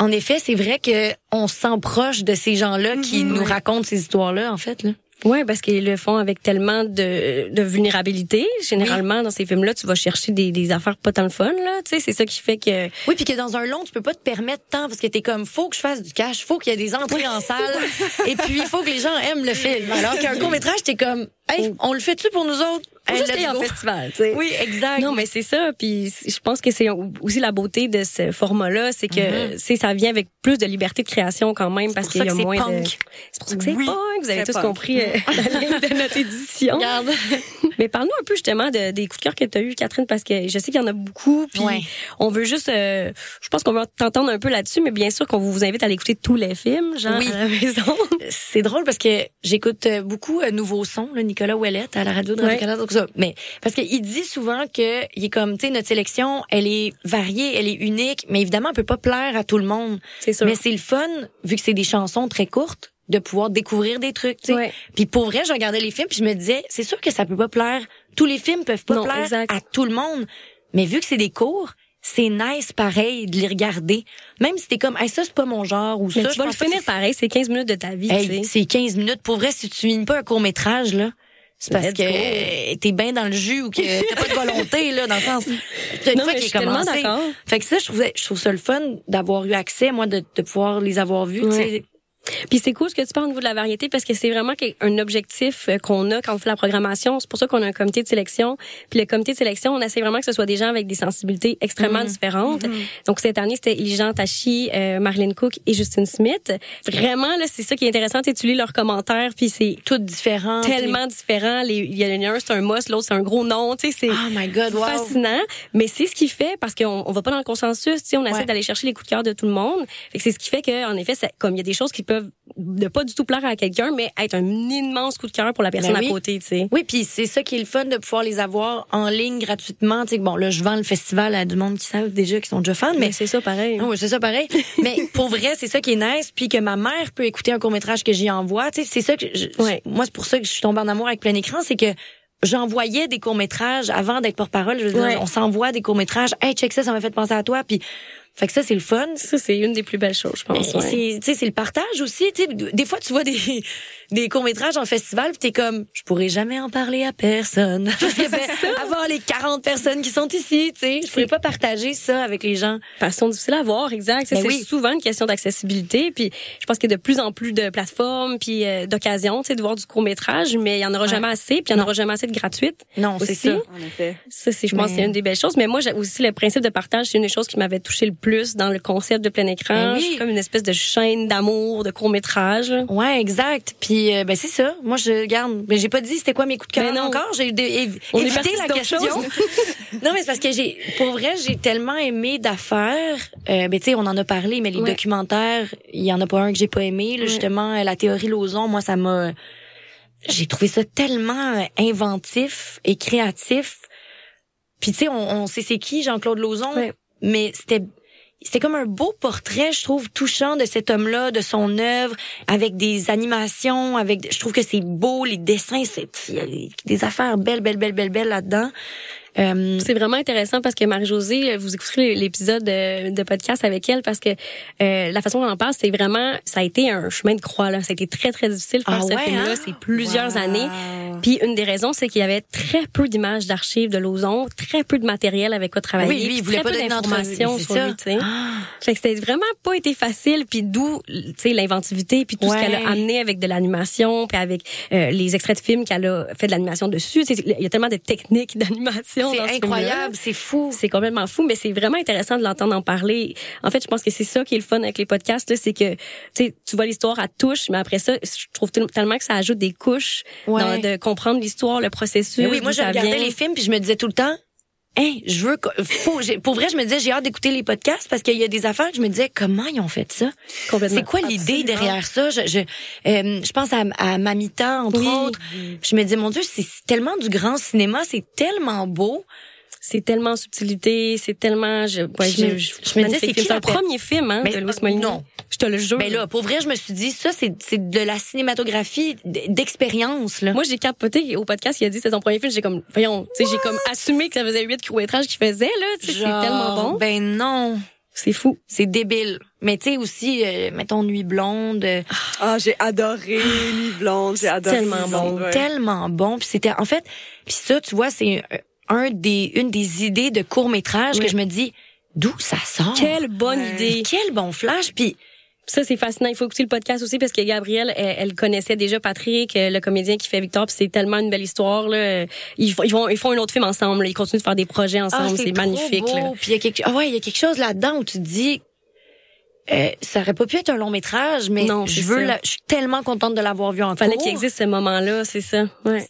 en effet, c'est vrai que on s'en proche de ces gens-là qui mhm. nous racontent ces histoires-là, en fait. Là. Ouais, parce qu'ils le font avec tellement de, de vulnérabilité. Généralement, dans ces films-là, tu vas chercher des, des affaires pas tant le fun, là. Tu sais, c'est ça qui fait que. Oui, puis que dans un long, tu peux pas te permettre tant parce que t'es comme, faut que je fasse du cash, faut qu'il y ait des entrées en salle, et puis il faut que les gens aiment le film. Alors qu'un court métrage, t'es comme, hey, on le fait-tu pour nous autres? Hey, Juste let's en festival, tu sais. Oui, exact. Non, mais c'est ça. Puis je pense que c'est aussi la beauté de ce format-là, c'est que c'est ça vient avec plus de liberté de création quand même parce qu'il y a moins de. C'est pour ça que c'est Oui, punk. Vous avez tous punk. compris euh, la ligne de notre édition. Regarde. Mais parle-nous un peu justement de, des coups de cœur que tu as eu, Catherine, parce que je sais qu'il y en a beaucoup. Puis Ouais. on veut juste, euh, je pense qu'on va t'entendre un peu là-dessus, mais bien sûr qu'on vous invite à aller écouter tous les films, genre Oui. à la maison. C'est drôle parce que j'écoute beaucoup euh, Nouveau Son, là, Nicolas Ouellette à la radio de Ouais. Radio-Canada, donc ça. Mais parce qu'il dit souvent que il est comme, tu sais, notre sélection, elle est variée, elle est unique, mais évidemment, elle peut pas plaire à tout le monde. C'est sûr. Mais c'est le fun, vu que c'est des chansons très courtes, de pouvoir découvrir des trucs, tu sais. Ouais. Puis pour vrai, je regardais les films, puis je me disais, c'est sûr que ça peut pas plaire. Tous les films peuvent pas Non, plaire exact. à tout le monde. Mais vu que c'est des cours, c'est nice pareil de les regarder. Même si t'es comme, hey, ça c'est pas mon genre ou Mais ça, tu je vas le finir pareil, c'est 15 minutes de ta vie, Hey, c'est 15 minutes. Pour vrai, si tu finis pas un court-métrage, là, c'est parce Let's que t'es bien dans le jus ou que t'as pas de volonté, là, dans le sens. Une Non, fois qu'il est commencé. Fait que ça, je trouvais, je trouve ça le fun d'avoir eu accès, moi, de, de pouvoir les avoir vus, tu sais. Puis c'est cool ce que tu parles au niveau de la variété parce que c'est vraiment un objectif euh, qu'on a quand on fait la programmation. C'est pour ça qu'on a un comité de sélection. Puis le comité de sélection, on essaie vraiment que ce soit des gens avec des sensibilités extrêmement Mhm. différentes. Donc cette année, c'était Ilijan Tachi, euh, Marilyn Cook et Justine Smith. Vraiment, là, c'est ça qui est intéressant. Tu lis leurs commentaires, puis c'est Tout différent. tellement différent. Les- Il y en a un, c'est un must, l'autre, c'est un gros nom. Tu sais, c'est Oh my God, wow. fascinant. Mais c'est ce qui fait, parce qu'on on va pas dans le consensus, tu sais, on essaie Ouais. d'aller chercher les coups de cœur de tout le monde. C'est ce qui fait que, en effet, c'est- comme il y a des choses qui peuvent ne pas du tout plaire à quelqu'un, mais être un immense coup de cœur pour la personne Ben oui. à côté, tu sais. Oui, puis c'est ça qui est le fun de pouvoir les avoir en ligne gratuitement. Tu sais, bon, là, je vends le festival à du monde qui savent déjà, qui sont déjà fans, mais Mais c'est ça, pareil. Oui, c'est ça pareil. Mais pour vrai, c'est ça qui est nice, puis que ma mère peut écouter un court métrage que j'y envoie. Tu sais, c'est ça que je- Ouais. moi c'est pour ça que je suis tombée en amour avec plein écran, c'est que j'envoyais des courts métrages avant d'être porte-parole. Je veux dire, Ouais. on s'envoie des courts métrages. Hey, check ça, ça m'a fait penser à toi. Puis, fait que ça c'est le fun. Ça, c'est une des plus belles choses, je pense. ouais. C'est, tu sais, c'est le partage aussi. Tu sais, des fois, tu vois des, des courts-métrages en festival, puis t'es comme, je pourrais jamais en parler à personne. Parce que, ben, avoir les 40 personnes qui sont ici, tu sais, je pourrais pas partager ça avec les gens. Façon difficile à voir, exact. Ben c'est oui. souvent une question d'accessibilité. Puis je pense qu'il y a de plus en plus de plateformes puis euh, d'occasions, tu sais, de voir du court métrage, mais il y en aura Ouais. jamais assez, puis il y en aura jamais assez de gratuite. Non, c'est ça. En effet. Ça, c'est, je pense, Mais- que c'est une des belles choses. Mais moi, j'ai aussi le principe de partage, c'est une des choses qui m'avait touché le plus dans le concept de plein écran. Ben oui. Comme une espèce de chaîne d'amour, de court métrage. Ouais, exact. Puis euh, ben c'est ça. Moi je garde. Mais j'ai pas dit c'était quoi mes coups de cœur non. encore. J'ai évité la question. non mais c'est parce que j'ai, pour vrai, j'ai tellement aimé d'affaires. Euh, ben tu sais, on en a parlé, mais les Ouais. documentaires, il y en a pas un que j'ai pas aimé. Là, Justement, euh, la théorie Lozon, moi ça m'a. J'ai trouvé ça tellement euh, inventif et créatif. Puis tu sais, on, on sait c'est qui Jean-Claude Lozon, Ouais. mais c'était c'était comme un beau portrait, je trouve, touchant de cet homme-là, de son œuvre, avec des animations, avec, je trouve que c'est beau, les dessins, c'est, il y a des affaires belles, belles, belles, belles, belles là-dedans. Euh, C'est vraiment intéressant parce que Marie-Josée, vous écouterez l'épisode de, de podcast avec elle parce que euh, la façon dont on en parle, c'est vraiment, ça a été un chemin de croix là. Ça a été très très difficile de faire Ah ce ouais, film-là. hein? C'est plusieurs Wow. années. Puis une des raisons, c'est qu'il y avait très peu d'images d'archives de Lozon, très peu de matériel avec quoi travailler, Oui, lui, il voulait très pas peu d'informations sur ça. lui, tu sais. Ah. Fait que c'était vraiment pas été facile, puis d'où, tu sais, l'inventivité, puis tout Ouais. ce qu'elle a amené avec de l'animation, puis avec euh, les extraits de films qu'elle a fait de l'animation dessus. Il y a tellement de techniques d'animation. C'est ce incroyable, c'est fou. C'est complètement fou, mais c'est vraiment intéressant de l'entendre en parler. En fait, je pense que c'est ça qui est le fun avec les podcasts, c'est que tu vois l'histoire à touche, mais après ça, je trouve tel- tellement que ça ajoute des couches Ouais. dans- de comprendre l'histoire, le processus. Mais oui, moi, je regardais vient. les films puis je me disais tout le temps, Hein, je veux, faut, pour vrai, je me disais, j'ai hâte d'écouter les podcasts parce qu'il y a des affaires que je me disais, comment ils ont fait ça? C'est quoi l'idée derrière ça? Je, je, euh, je pense à, à Mamita, entre Oui. autres. Je me disais, mon Dieu, c'est tellement du grand cinéma, c'est tellement beau. C'est tellement subtilité, c'est tellement. Je, ouais, Je me- je, je me disais, c'est per- premier film hein, Mais, de Louis Molina. non. Je te le jure. Ben là, pour vrai, je me suis dit, ça, c'est, c'est de la cinématographie d'expérience, là. Moi, j'ai capoté au podcast, il a dit que c'était son premier film. J'ai comme, voyons, tu sais, j'ai comme assumé que ça faisait huit courts-métrages qu'il faisait, là. Tu sais, c'est tellement bon. Ben non. C'est fou. C'est débile. Mais tu sais aussi, euh, mettons Nuit blonde. euh, Ah, j'ai adoré Nuit blonde, j'ai adoré tellement bon, ouais. tellement bon. Puis c'était en fait, puis ça, tu vois, c'est un- un des une des idées de court métrage Oui. que je me dis d'où ça sort? Quelle bonne Ouais. idée. Quel bon flash. Puis Ça, c'est fascinant. Il faut écouter le podcast aussi parce que Gabrielle, elle, elle connaissait déjà Patrick, euh, le comédien qui fait Victor. Puis c'est tellement une belle histoire. Là. Ils, font- ils, vont, ils font un autre film ensemble. là. Ils continuent de faire des projets ah, ensemble. c'est magnifique. beau. Là. Puis il y a quelque ah ouais, il y a quelque chose là-dedans où tu te dis euh, ça aurait pas pu être un long métrage, mais Non, je veux, la- je suis tellement contente de l'avoir vu en Fallait qu'il existe ce moment-là, c'est ça. Ouais.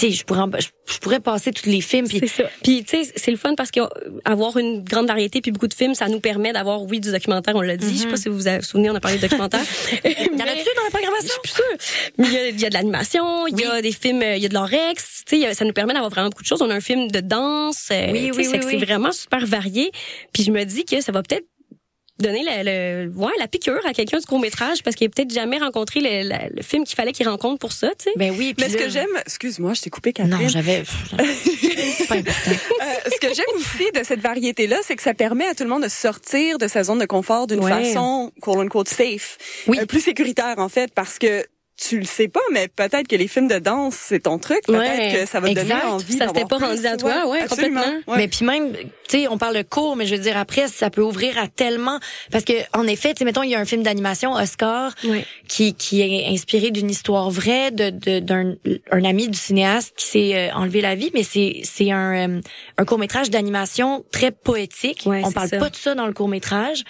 Sais, je pourrais, en- je, je pourrais passer tous les films. Puis. Puis tu sais, c'est le fun parce que euh, une grande variété puis beaucoup de films, ça nous permet d'avoir oui du documentaire, on l'a dit. Je sais pas si vous vous souvenez, on a parlé de documentaire. il y en a-tu dans la programmation? Je suis sûre. Mais il y a, il y a de l'animation, il y a des films, euh, il y a de l'orex. Tu sais, ça nous permet d'avoir vraiment beaucoup de choses. On a un film de danse. euh, Oui, tu oui, c'est oui, que oui. C'est vraiment super varié. Puis je me dis que ça va peut-être donner le, le ouais, la piqûre à quelqu'un du court métrage parce qu'il a peut-être jamais rencontré le, le- le film qu'il fallait qu'il rencontre pour ça, tu sais. Ben oui. puis Mais ce là- que j'aime, excuse-moi, je t'ai coupé Catherine. Non, j'avais. pas important. Euh, ce que j'aime aussi de cette variété-là, c'est que ça permet à tout le monde de sortir de sa zone de confort d'une Ouais. façon, quote unquote, safe. Oui. Euh, plus sécuritaire, en fait, parce que tu le sais pas, mais peut-être que les films de danse, c'est ton truc. Peut-être Ouais, que ça va te donner envie Ça s'était pas plus. rendu à toi, ouais, absolument. complètement. Ouais. Mais puis même, tu sais, on parle de cours, mais je veux dire après, ça peut ouvrir à tellement parce que en effet, tu sais, mettons, il y a un film d'animation Oscar Ouais. qui qui est inspiré d'une histoire vraie de de- d'un un ami du cinéaste qui s'est euh, enlevé la vie, mais c'est c'est un euh, un court métrage d'animation très poétique. Ouais, on parle ça. pas de ça dans le court métrage,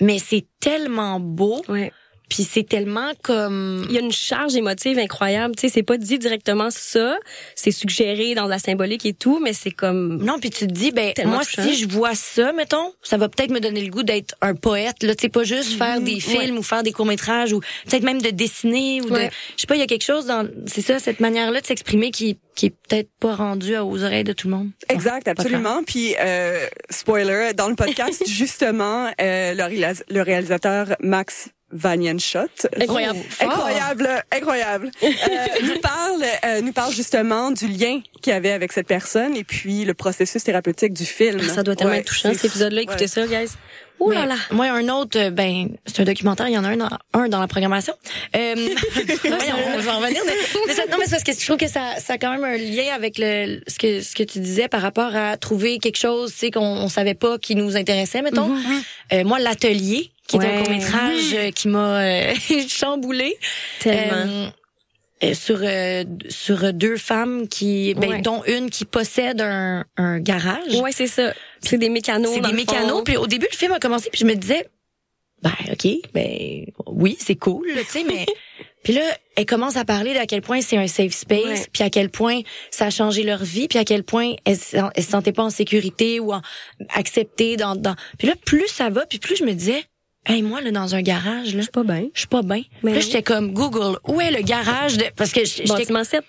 mais c'est tellement beau, Ouais. Puis c'est tellement comme Il y a une charge émotive incroyable. Tu sais, c'est pas dit directement ça. C'est suggéré dans la symbolique et tout, mais c'est comme. Non, puis tu te dis, ben moi, touchant. si je vois ça, mettons, ça va peut-être me donner le goût d'être un poète. Là, tu sais, pas juste faire des films ou faire des courts métrages ou peut-être même de dessiner ou de, Ouais. je sais pas, il y a quelque chose dans, c'est ça, cette manière-là de s'exprimer qui qui est peut-être pas rendue aux oreilles de tout le monde. Exact, absolument. Puis euh, spoiler, dans le podcast justement, euh, le, réalis- le réalisateur Max Vanienschott, Incroyable. Oh, incroyable, incroyable, euh, nous parle, euh, nous parle justement du lien qu'il y avait avec cette personne et puis le processus thérapeutique du film. Ah, ça doit tellement Ouais, être touchant, cet épisode-là. Écoutez ouais. ça, guys. Ouh là là. Moi, un autre, euh, ben, c'est un documentaire. Il y en a un dans, un dans la programmation. Euh, voyons, on va en revenir. Mais, mais ça- non, mais c'est parce que je trouve que ça, ça a quand même un lien avec le, ce que, ce que tu disais par rapport à trouver quelque chose, tu sais, qu'on on savait pas qui nous intéressait, mettons. Euh, moi, l'atelier, qui est un court métrage qui m'a euh, chamboulé. Tellement. Euh, sur euh, sur deux femmes qui ben, Ouais. dont une qui possède un, un garage Ouais, c'est ça. C'est des mécanos. c'est des mécanos. Puis au début, le film a commencé, puis je me disais, ben ok, ben oui, c'est cool, tu sais, mais puis là, elle commence à parler d'à quel point c'est un safe space, puis à quel point ça a changé leur vie, puis à quel point elles, elles se sentaient pas en sécurité ou en, acceptées dans, dans. Puis là, plus ça va, puis plus je me disais, hey moi là dans un garage là, Je suis pas bien. je suis pas bien. Là, oui. j'étais comme Google, où est le garage de parce que j'étais Bâtiment 7.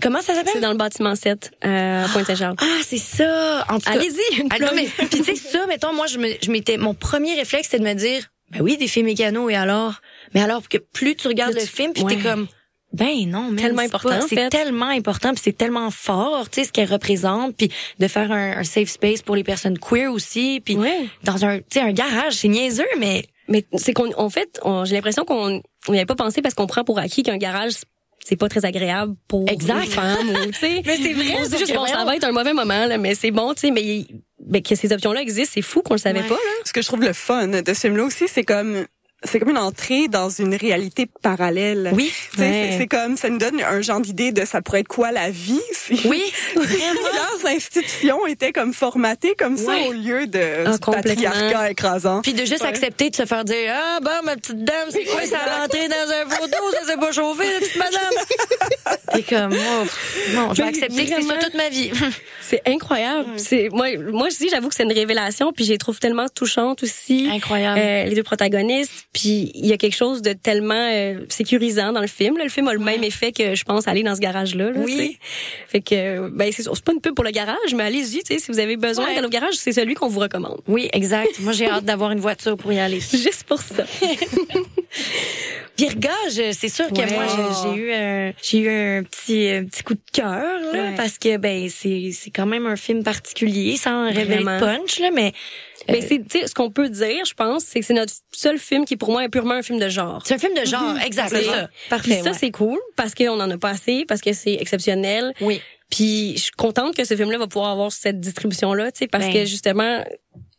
comment ça C'est s'appelle dans le bâtiment 7, à Pointe-Saint-Charles. Ah, c'est ça. En tout Allez-y, une Ah non, mais puis tu sais ça mettons moi je me je m'étais mon premier réflexe c'était de me dire ben oui des films mécanos et alors? Mais alors que plus tu regardes le film puis ouais. t'es comme ben non mais Tellement c'est important, c'est fait. tellement important puis c'est tellement fort tu sais ce qu'elle représente puis de faire un, un safe space pour les personnes queer aussi puis Ouais. dans un tu sais un garage c'est niaiseux mais Mais c'est qu'on, en fait, on- j'ai l'impression qu'on on n'y avait pas pensé parce qu'on prend pour acquis qu'un garage c'est pas très agréable pour Exact. une femme ou tu sais. Mais c'est vrai, On se dit sauf juste bon, ça va être un mauvais moment là, mais c'est bon, tu sais, mais ben, que ces options-là existent, c'est fou qu'on le savait Ouais. pas là. Ce que je trouve le fun de ce film-là aussi, c'est comme c'est comme une entrée dans une réalité parallèle. oui Ouais. c'est- comme, ça nous donne un genre d'idée de ça pourrait être quoi la vie si oui vraiment plusieurs institutions étaient comme formatées comme ça Ouais. au lieu de Ah, du patriarcat écrasant. Puis de juste Ouais. accepter de se faire dire ah bon ma petite dame c'est quoi ça a rentré dans un photo ça s'est pas chauffé la petite madame T'es comme oh, non je vais accepter que c'est ça toute ma vie C'est incroyable. C'est moi, moi aussi, j'avoue que c'est une révélation, puis je les trouve tellement touchantes aussi. incroyable Euh, les deux protagonistes, puis il y a quelque chose de tellement euh, sécurisant dans le film. Là. Le film a le même effet que je pense aller dans ce garage-là. là, Oui. tu sais. Fait que ben c'est c'est pas une pub pour le garage, mais allez-y. tu sais, Si vous avez besoin Ouais. d'aller au garage, c'est celui qu'on vous recommande. oui exact moi j'ai hâte d'avoir une voiture pour y aller Juste pour ça. Virgage c'est sûr que Ouais. moi j'ai- eu un j'ai eu un petit un petit coup de cœur là parce que ben c'est c'est quand même un film particulier sans révéler de punch là mais Mais c'est, tu sais, ce qu'on peut dire, je pense, c'est que c'est notre seul film qui, pour moi, est purement un film de genre. c'est un film de genre exact c'est Absolument. ça parfait Puis ça, ouais. c'est cool parce qu'on en a pas assez, parce que c'est exceptionnel. oui Puis je suis contente que ce film-là va pouvoir avoir cette distribution-là, tu sais, parce Ben. que justement,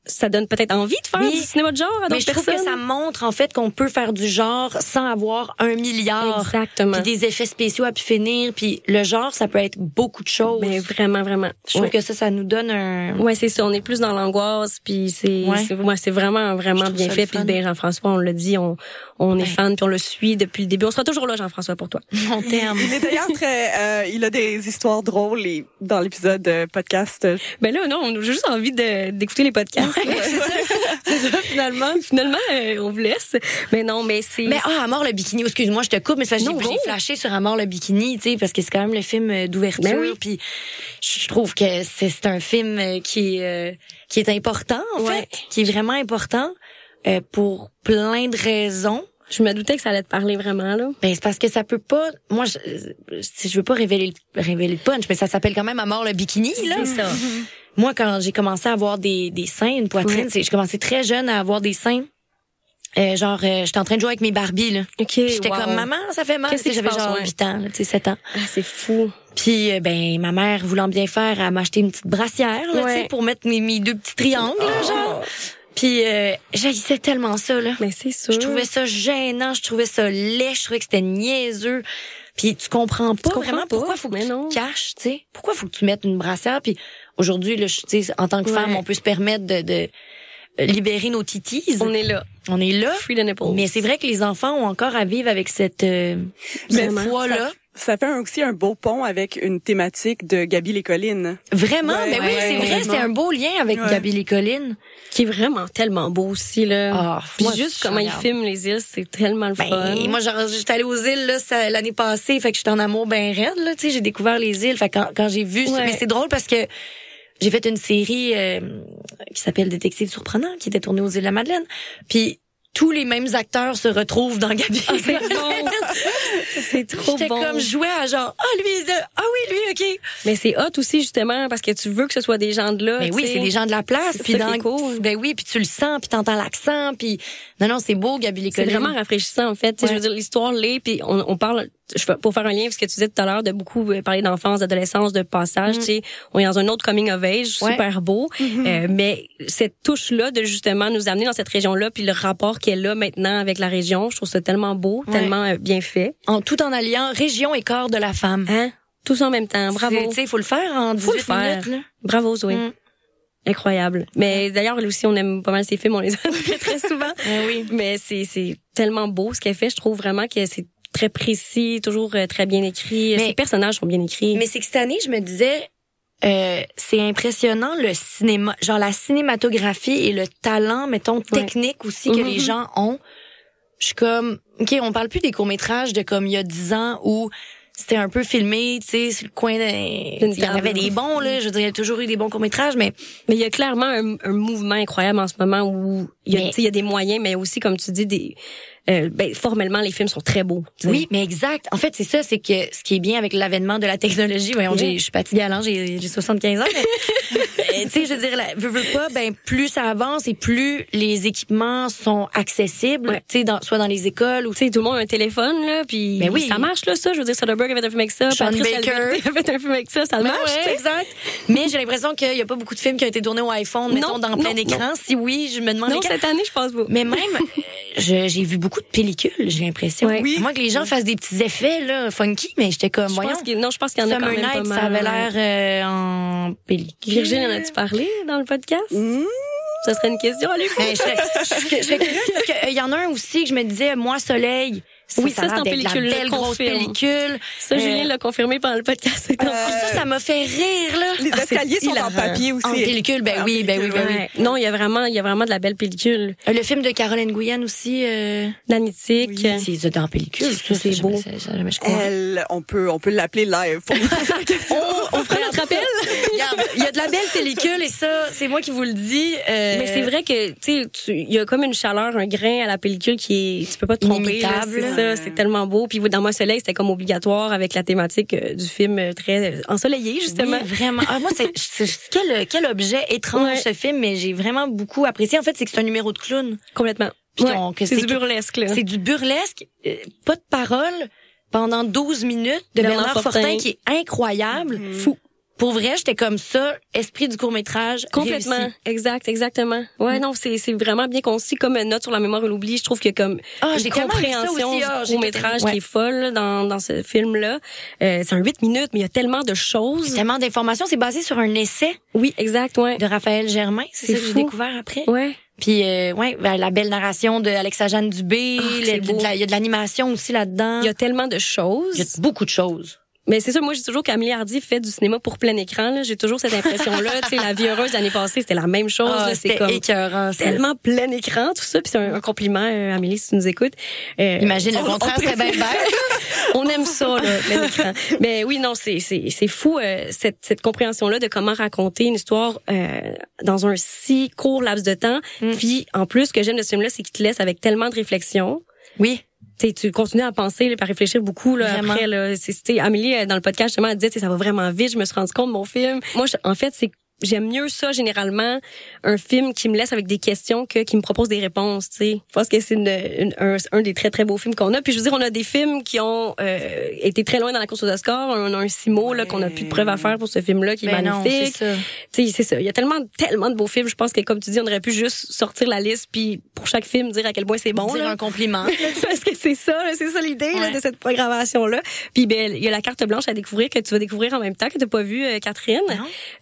ça donne peut-être envie de faire Oui. du cinéma de genre à Mais d'autres je trouve personnes? que ça montre en fait qu'on peut faire du genre sans avoir un milliard. Exactement. Puis des effets spéciaux à pu finir. Puis le genre, ça peut être beaucoup de choses. Mais vraiment, vraiment. je trouve ouais. que ça, ça nous donne un... Ouais, c'est ça. On est plus dans l'angoisse, puis c'est, Ouais. c'est, ouais, c'est vraiment, vraiment bien fait. le Puis ben Jean-François, on l'a dit, on, on est fan, puis on le suit depuis le début. On sera toujours là, Jean-François, pour toi. Mon terme. Il est d'ailleurs très, euh, il a des histoires drôles et dans l'épisode euh, podcast. Ben là, non, on a juste envie de, d'écouter les podcasts. c'est ça, finalement. Finalement, euh, on vous laisse. Mais non, mais c'est. Mais ah, Amor le bikini, excuse-moi, je te coupe, mais ça j'ai go. flashé sur Amor le bikini, tu sais, parce que c'est quand même le film euh, d'ouverture. Ben oui. Puis je trouve que c'est un film euh, qui est euh, qui est important en Ouais. fait, qui est vraiment important euh, pour plein de raisons. je me doutais que ça allait te parler vraiment, là. Ben c'est parce que ça peut pas. Moi, je, je veux pas révéler le, révéler le punch, mais ça s'appelle quand même à mort le bikini là. C'est ça. Moi, quand j'ai commencé à avoir des des seins, une poitrine, c'est j'ai commencé très jeune à avoir des seins Euh, genre, euh, j'étais en train de jouer avec mes Barbies, là. OK, J'étais wow. comme, maman, ça fait mal. J'avais genre ouais? 8 ans, tu sais, 7 ans. Ah, c'est fou. Puis, euh, ben, ma mère, voulant bien faire, elle m'a acheté une petite brassière, là, tu sais, pour mettre mes, mes deux petits triangles, là, Oh. genre. Puis, euh, j'haïssais tellement ça, là. Mais c'est sûr. Je trouvais ça gênant, je trouvais ça laid, je trouvais que c'était niaiseux. Puis tu comprends pas comprends vraiment pas, pourquoi faut que mais tu non. te caches, tu sais. Pourquoi faut que tu mettes une brassière puis aujourd'hui là, je- tu sais en tant que Ouais. femme, on peut se permettre de, de euh, libérer nos titis. On est là. On est là. Free the nipples. Mais c'est vrai que les enfants ont encore à vivre avec cette euh, foi-là. Ça fait aussi un beau pont avec une thématique de Gabi les collines. Vraiment, Ouais, mais oui, ouais, c'est vrai, c'est un beau lien avec Ouais. Gabi les collines. qui est vraiment tellement beau aussi là. Puis moi, juste comment il regarde. filme les îles, c'est tellement le Ben, fun. moi, genre, j'étais allée aux îles là, l'année passée, fait que j'étais en amour ben raide là, tu sais, j'ai découvert les îles, fait que quand, quand j'ai vu, Ouais. mais c'est drôle parce que j'ai fait une série euh, qui s'appelle Détective surprenant, qui était tournée aux îles de la Madeleine, puis tous les mêmes acteurs se retrouvent dans Gabi. Ah, c'est bon. c'est trop J'étais bon. comme jouais à genre ah lui de, ah oui lui ok. Mais c'est hot aussi justement parce que tu veux que ce soit des gens de là. Mais tu oui, c'est des gens de la place, puis ça dans cool. ben oui, puis tu le sens, puis t'entends l'accent, puis non non, c'est beau Gabi C'est vraiment rafraîchissant en fait. Ouais. Je veux dire l'histoire l'est puis on, on parle je pour faire un lien avec ce que tu disais tout à l'heure de beaucoup euh, parler d'enfance, d'adolescence, de passage. Tu sais, on est dans un autre coming of age Ouais. super beau, Euh, mais cette touche là de justement nous amener dans cette région là puis le rapport qu'elle a maintenant avec la région, je trouve ça tellement beau, Ouais. tellement euh, bien fait. En tout en alliant région et corps de la femme. Hein? Tout ça en même temps. Bravo. Tu sais, faut le faire en 18 Faut le faire. minutes là. Bravo Zoé. Mm. Incroyable. Mais d'ailleurs, aussi, on aime pas mal ses films, on les aime très, très souvent. Ben oui. Mais c'est, c'est tellement beau ce qu'elle fait. Je trouve vraiment que c'est très précis, toujours euh, très bien écrit. Mais- Ses personnages sont bien écrits. Mais c'est que cette année, je me disais, euh, c'est impressionnant le cinéma, genre la cinématographie et le talent, mettons, technique aussi que les gens ont. Je suis comme, OK, on parle plus des courts-métrages de comme il y a 10 ans où c'était un peu filmé, tu sais, sur le coin d'un... Il y en avait des bons, là. Je veux dire, il y a toujours eu des bons courts-métrages, mais Mais il y a clairement un, un mouvement incroyable en ce moment où il y a, Mais- il y a des moyens, mais aussi, comme tu dis, des, euh, ben, formellement, les films sont très beaux. Oui, mais exact. En fait, c'est ça, c'est que ce qui est bien avec l'avènement de la technologie, voyons, Yeah. j'ai- je suis fatiguée à l'âge, j'ai j'ai 75 ans, mais tu sais, je veux dire, la- veux, veux pas, ben plus ça avance et plus les équipements sont accessibles, Ouais. tu sais, dans, soit dans les écoles ou Tu sais, tout le monde a un téléphone, là, puis Ben oui. ça marche, là, ça. Je veux dire, Soderbergh a fait un film avec ça, Sean Patrice Baker. Elwes a fait un film avec ça, ça Ben marche, ouais, exact. Mais j'ai l'impression qu'il y a pas beaucoup de films qui ont été tournés au iPhone, mettons, Non, dans non, plein non. écran. Si oui, je me demande Non, cette année, je pense pas. Mais même, j'ai vu beaucoup de pellicules, j'ai l'impression. Ouais. Oui. Moi, que les gens fassent des petits effets, là, funky, mais j'étais comme, Je voyons. pense non, je pense qu'il y en a quand même pas mal. ça avait l'air euh, en pellicule. Virgile, en as-tu parlé dans le podcast? Mmh. Ça serait une question à lui. Ben, je parce qu'il y en a un aussi que je me disais, moi, Soleil. Oui, ça, a c'est en la pellicule, belle grosse pellicule. Ça, Euh, Julien l'a confirmé pendant le podcast. en- Ça, ça m'a fait rire, là. Les Ah, c'est escaliers sont en hilarant. papier aussi. En pellicule, ben oui, ben oui, ben oui. Ouais. Non, il y a vraiment, il y a vraiment de la belle pellicule. Euh, Le film de Caroline Gouyen aussi, euh, L'anitique. Oui. c'est c'est en pellicule. C'est beau. ça, ça, jamais je crois. Elle, on peut, on peut l'appeler live. pour- On ferait notre appel? Il y a de la belle pellicule et ça, c'est moi qui vous le dis. euh, Mais c'est vrai que, tu sais, il y a comme une chaleur, un grain à la pellicule qui est, tu peux pas te tromper. là. C'est ça, c'est tellement beau. Puis dans Moi Soleil, c'était comme obligatoire avec la thématique euh, du film euh, très ensoleillé, justement. Oui, vraiment. Ah, moi, c'est quel, quel objet étrange Ouais. ce film, mais j'ai vraiment beaucoup apprécié. En fait, c'est que c'est un numéro de clown. Complètement. Ouais, c'est du que- burlesque, là. C'est du burlesque, euh, pas de parole pendant 12 minutes de Bernard Bernard, Fortin. Fortin. qui est incroyable. Fou. Pour vrai, j'étais comme ça, esprit du court-métrage. Complètement, réussi. exact, exactement. Ouais, non, c'est c'est vraiment bien concis comme une note sur la mémoire et l'oubli. Je trouve que comme Ah, une j'ai tellement aimé ça compréhension aussi, du ah, court métrage qui est folle là, dans dans ce film là. Euh, c'est un 8 minutes, mais il y a tellement de choses. Tellement d'informations. C'est basé sur un essai Oui, exact, ouais. de Raphaël Germain. C'est ça que j'ai découvert après. Ouais. Puis, euh, ouais, ben, la belle narration de Alexa Jeanne Dubé. La- Il y a de l'animation aussi là-dedans. Il y a tellement de choses. Il y a beaucoup de choses. Mais c'est ça, moi, j'ai toujours qu'Amélie Hardy fait du cinéma pour plein écran. J'ai toujours cette impression-là. tu sais, La vie heureuse l'année passée, c'était la même chose. Là. C'est comme écœurant. tellement plein écran, tout ça. Puis c'est un, un compliment, euh, Amélie, si tu nous écoutes. Euh, Imagine le on- contraire, on c'est bien on aime ça, là, plein écran. Mais oui, non, c'est c'est c'est fou euh, cette cette compréhension-là de comment raconter une histoire euh, dans un si court laps de temps. Mm. Puis en plus, ce que j'aime de ce film-là, c'est qu'il te laisse avec tellement de réflexion. Oui. Tu sais, tu continues à penser, là, à réfléchir beaucoup là, Vraiment. après. Là, c'est, Amélie, euh, dans le podcast, justement, elle disait, ça va vraiment vite. Je me suis rendu compte de mon film. Moi, je- en fait, c'est j'aime mieux ça généralement un film qui me laisse avec des questions que qui me propose des réponses tu sais je pense que c'est une, une- un, un des très très beaux films qu'on a puis je veux dire on a des films qui ont euh, été très loin dans la course aux Oscars on a un Simo là qu'on a plus de preuves à faire pour ce film là qui est Ben magnifique tu sais c'est ça il y a tellement tellement de beaux films je pense que comme tu dis on aurait pu juste sortir la liste puis pour chaque film dire à quel point c'est bon Dire là. un compliment. parce que c'est ça, c'est ça l'idée Ouais. de cette programmation là. Puis ben il y a la carte blanche à découvrir que tu vas découvrir en même temps que tu pas vu euh, Catherine.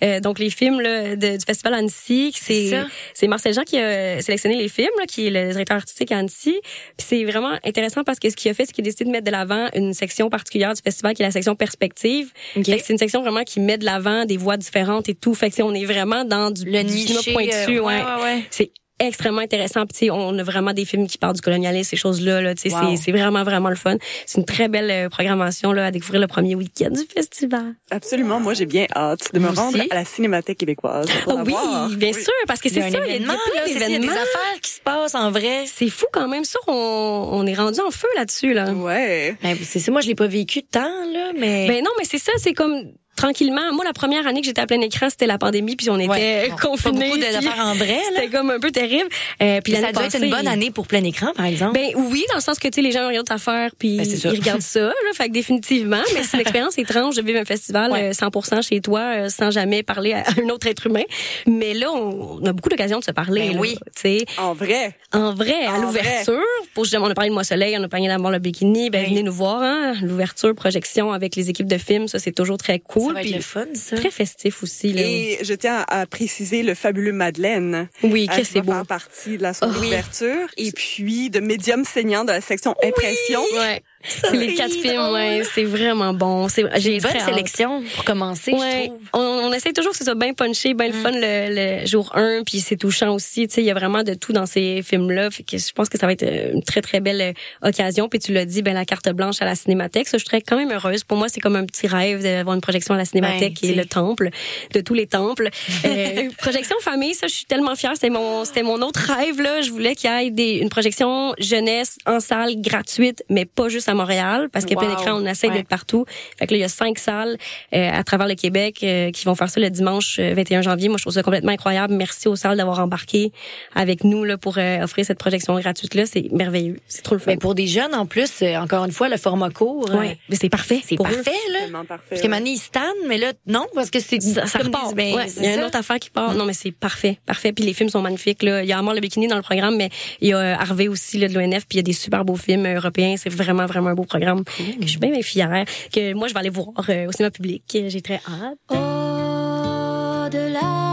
Euh, donc les films là, de- du festival Annecy, C'est c'est Marcel Jean qui a sélectionné les films là, qui est le directeur artistique à Annecy. Puis c'est vraiment intéressant parce que ce qu'il a fait c'est qu'il a décidé de mettre de l'avant une section particulière du festival qui est la section perspective. Ok. Fait que C'est une section vraiment qui met de l'avant des voix différentes et tout. Fait que sais, on est vraiment dans du, Le niché. pointu. euh, ouais. ouais, ouais. C'est extrêmement intéressant. Puis, on a vraiment des films qui parlent du colonialisme, ces choses-là. Là, Wow. c'est, c'est vraiment, vraiment le fun. C'est une très belle euh, programmation là, à découvrir le premier week-end du festival. Absolument. Moi, j'ai bien hâte de me rendre aussi. à la Cinémathèque québécoise. pour Ah oui, bien Oui. sûr, parce que Il y c'est ça, il y a- il y a événement, plein là, il y a des affaires qui se passent en vrai. C'est fou quand même ça, on, on est rendu en feu là-dessus. Là. Ouais. Ben, c'est ça, moi je l'ai pas vécu tant là, mais Ben non, mais c'est ça, c'est comme tranquillement. Moi, la première année que j'étais à plein écran, c'était la pandémie, puis on était Ouais. Bon, confinés. Pas beaucoup puis d'affaires en vrai. C'était comme un peu terrible. Euh, puis ça dû être une bonne année pour plein écran par exemple. Ben oui, dans le sens que tu sais les gens ont rien d'autre à faire puis Ben, ils regardent ça là, fait que définitivement, mais c'est une expérience étrange de vivre un festival Ouais. euh, 100% chez toi euh, sans jamais parler à un autre être humain. Mais là on, on a beaucoup d'occasions de se parler Ben là, oui. tu sais. En vrai. En vrai, à l'ouverture, pour justement, on a parlé de Moi Soleil, on a parlé d'Amour le bikini, ben Oui. venez nous voir hein, l'ouverture, projection avec les équipes de films, ça c'est toujours très ça cool puis fun ça. très festif aussi là. Et je tiens à préciser le fabuleux Madeleine. Oui, euh, que qui c'est beau. partie de la soirée Oh, d'ouverture. Et puis de médium saignant de la section impression. Ouais. C'est les quatre films, ouais, c'est vraiment bon. C'est J'ai j'ai une bonne hâte. sélection pour commencer, je Ouais, trouve. on, on essaie toujours que ce soit bien punché, bien le fun le, le jour 1, puis c'est touchant aussi. Tu sais, il y a vraiment de tout dans ces films-là. Fait que je pense que ça va être euh, une très très belle euh, occasion. Puis tu l'as dit, ben la carte blanche à la Cinémathèque, ça je serais quand même heureuse. Pour moi, c'est comme un petit rêve d'avoir une projection à la Cinémathèque, Ben, qui est tu sais. le temple de tous les temples. Euh, projection famille, ça je suis tellement fière. C'était mon c'était mon autre rêve là. Je voulais qu'il y ait des, une projection jeunesse en salle gratuite, mais pas juste à Montréal, parce qu'il y a plein Wow. d'écrans, on essaie Ouais. d'être partout. Fait que là, il y a cinq salles euh, à travers le Québec euh, qui vont faire ça le dimanche euh, 21 janvier. Moi, je trouve ça complètement incroyable. Merci aux salles d'avoir embarqué avec nous là pour euh, offrir cette projection gratuite là. C'est merveilleux. C'est trop le fun. Mais pour des jeunes en plus, euh, encore une fois le format court, euh, ouais, mais c'est parfait. c'est pour eux. parfait là. Parfait. Parce que se tannent, mais là non parce que c'est Ça, ça repart. ben, Ouais, il y a une ça. autre affaire qui part. Non, mais c'est parfait, parfait. Puis les films sont magnifiques. Là. Il y a Amor le bikini dans le programme, mais il y a euh, Harvey aussi là, de l'ONF. Puis il y a des super beaux films euh, européens. C'est vraiment, vraiment un beau programme. Je suis bien, bien fière que moi, je vais aller voir euh, au cinéma public. J'ai très hâte. Au-delà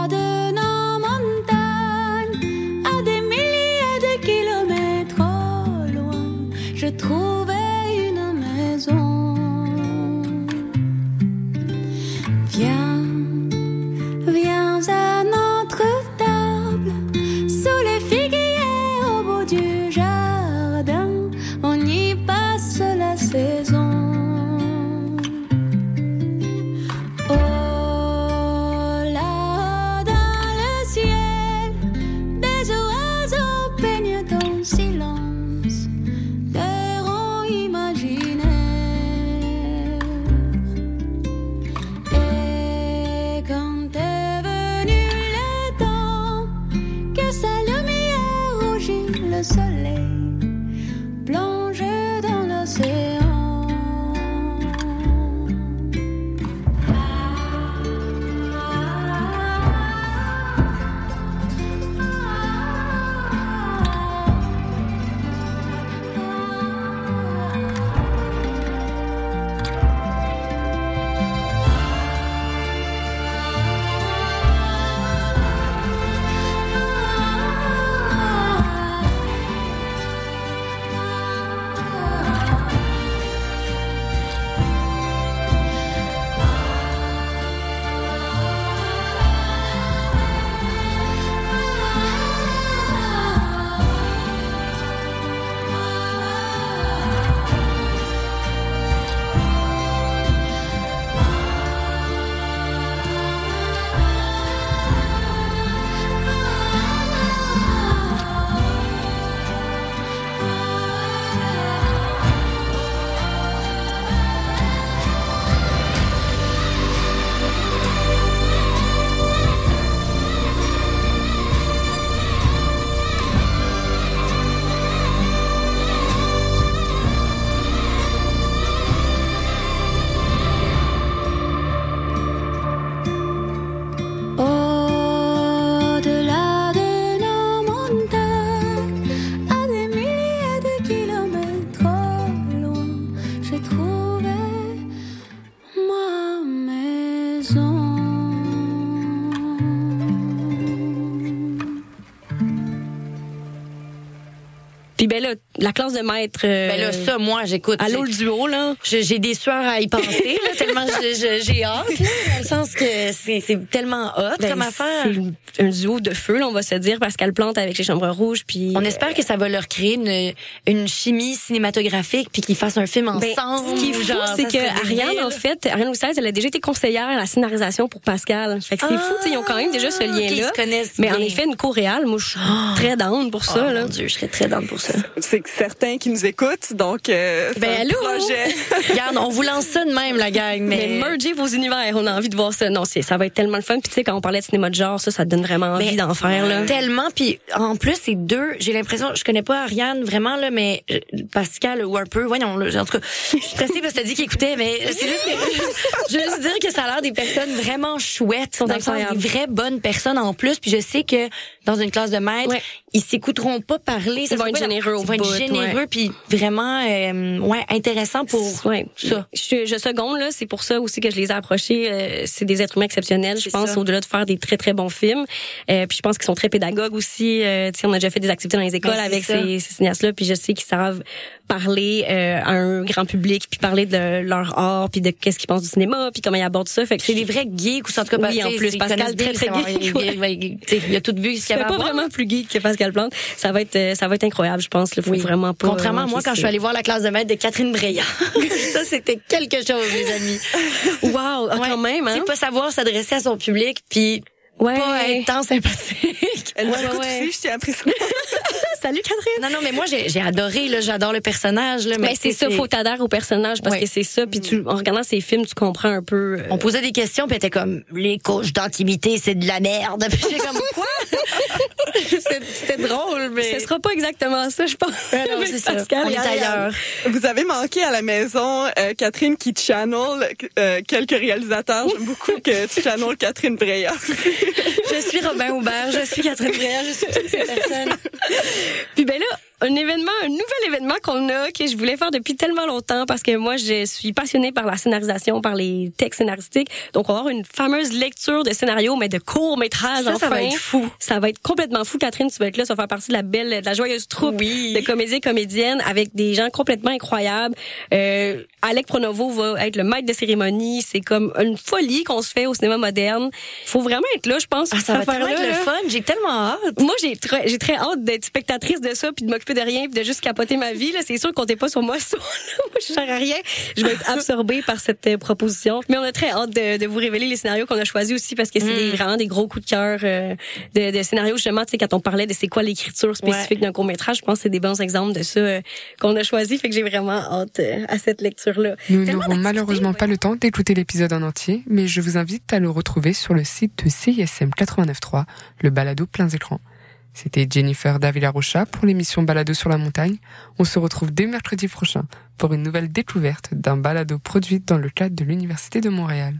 de la classe de maître. euh, Ben là, ça, moi, j'écoute. Allô le duo là. J'ai j'ai des sueurs à y penser, là, tellement j'ai hâte, là, dans le sens que c'est tellement hot Ben, comme affaire. C'est un duo de feu, là, on va se dire, Pascal Plante avec les Chambres Rouges, puis. On espère que ça va leur créer une, une chimie cinématographique puis qu'ils fassent un film Ben, ensemble. ce qui est fou, c'est que Ariane, en fait, Ariane Oussaise, elle a déjà été conseillère à la scénarisation pour Pascal. Fait que c'est fou, tu sais, ils ont quand même déjà ce Ah, lien-là. se connaissent Mais en effet, une co-réale, moi, je suis très down pour Oh, ça, là. mon Dieu, je serais très down pour ça. C'est que certains qui nous écoutent, donc euh, Ben, un allô? projet. Regarde, on vous lance ça de même, la gang, mais... Mais merger vos univers, on a envie de voir ça. Non, c'est, ça va être tellement le fun. Puis tu sais, quand on parlait de cinéma de genre, ça, ça donne vraiment envie d'en faire, là. Tellement, puis en plus, c'est deux, j'ai l'impression, je connais pas Ariane vraiment, là, mais euh, Pascal ou un peu, voyons, là, en tout cas, je suis stressée parce que t'as dit qu'il écoutait, mais c'est juste que, je veux juste dire que ça a l'air des personnes vraiment chouettes, Sont incroyables. des vraies bonnes personnes en plus, puis je sais que dans une classe de maître, Ouais. ils s'écouteront pas parler. Ils vont être généreux au Ils vont être généreux, puis vraiment, euh, ouais, intéressant pour Ouais. ça. Je, je seconde là, c'est pour ça aussi que je les ai approchés. euh, c'est des êtres humains exceptionnels, je pense, au-delà de faire des très très bons films. Euh, puis je pense qu'ils sont très pédagogues aussi. Euh, tu sais, on a déjà fait des activités dans les écoles Ben, c'est avec ça. ces, ces cinéastes-là, puis je sais qu'ils savent parler euh, à un grand public, puis parler de leur art, puis de qu'est-ce qu'ils pensent du cinéma, puis comment ils abordent ça. Fait que C'est des vrais geeks ou en tout cas, Oui, en plus, Pascal, très, très geek, Il- a tout vu ce qu'il y c'est avait pas vraiment plus geek que Pascal Plante. Ça va être euh, ça va être incroyable, je pense. Il faut vraiment pas. Contrairement à manquer moi, quand je suis allée voir la classe de maître de Catherine Breillat. ça, c'était quelque chose, les amis. Wow, ah, quand même, hein? C'est pas savoir s'adresser à son public, puis Ouais. pas être tant sympathique. Elle nous Ouais, ouais. aussi, je tiens à préciser. Salut Catherine. Non, non, mais moi, j'ai j'ai adoré, là, j'adore le personnage, là, mais Mais c'est ça, faut t'adhérer au personnage parce Ouais. que c'est ça. Puis tu, en regardant ces films, tu comprends un peu. euh, On posait des questions, puis elle était comme, les couches d'intimité, c'est de la merde. Puis j'étais comme, quoi? C'était drôle, mais... Ce sera pas exactement ça, je pense. Ouais, non, c'est ça. Pascal On est ailleurs. Vous avez manqué à la maison euh, Catherine qui channel euh, quelques réalisateurs. J'aime beaucoup que tu channel Catherine Breillat. Je suis Robin Aubert, je suis Catherine Breillat, je suis toutes ces personnes. Puis ben là, un événement, un nouvel événement qu'on a, que je voulais faire depuis tellement longtemps parce que moi, je suis passionnée par la scénarisation, par les textes scénaristiques. Donc, on va avoir une fameuse lecture de scénario, mais de court métrage. Ça, ça va enfin. être fou. Ça va être complètement fou. Catherine, tu vas être là, ça va faire partie de la belle, de la joyeuse troupe Oui. de comédiens et comédiennes avec des gens complètement incroyables. Euh, Alec Pronovo va être le maître de cérémonie. C'est comme une folie qu'on se fait au cinéma moderne. Faut vraiment être là, je pense. Ah, ça va tellement être le fun, j'ai tellement hâte. Moi, j'ai très, j'ai très hâte d'être spectatrice de ça, puis de m'occuper de rien, puis de juste capoter ma vie. Là, c'est sûr qu'on comptez pas sur moi. ça, moi, je sers à rien. Je vais être absorbée par cette euh, proposition. Mais on a très hâte de, de vous révéler les scénarios qu'on a choisis aussi, parce que c'est des- vraiment des gros coups de cœur euh, de, de scénarios. Justement, tu sais, quand on parlait de c'est quoi l'écriture spécifique d'un court métrage, je pense que c'est des bons exemples de ça euh, qu'on a choisi. Fait que j'ai vraiment hâte euh, à cette lecture-là. Nous n'aurons malheureusement pas le temps d'écouter l'épisode en entier, mais je vous invite à le retrouver sur le site de CISM 89.3, le balado plein écran. C'était Jennifer Davila Rocha pour l'émission Balado sur la montagne. On se retrouve dès mercredi prochain pour une nouvelle découverte d'un balado produit dans le cadre de l'Université de Montréal.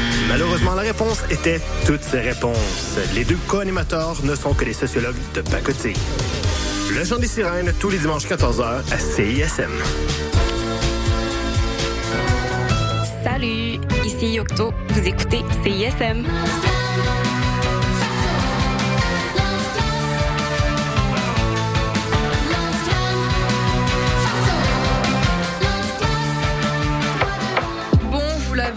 Malheureusement, la réponse était toutes ces réponses. Les deux co-animateurs ne sont que des sociologues de pacotille. Le chant des sirènes, tous les dimanches 14h à CISM. Salut, ici Yocto. Vous écoutez CISM.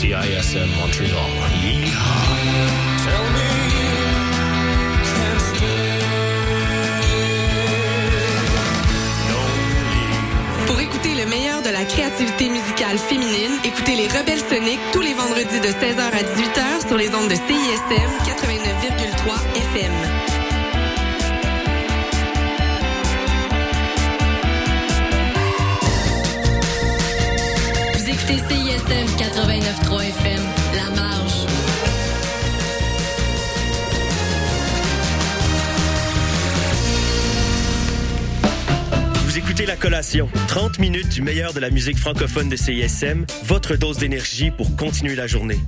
CISM Montreal. Tell me. Pour écouter le meilleur de la créativité musicale féminine, écoutez les Rebelles Soniques tous les vendredis de 16h à 18h sur les ondes de CISM 89,3 FM. Écoutez CISM 89.3 FM, La Marge. Vous écoutez La Collation, 30 minutes du meilleur de la musique francophone de CISM, votre dose d'énergie pour continuer la journée.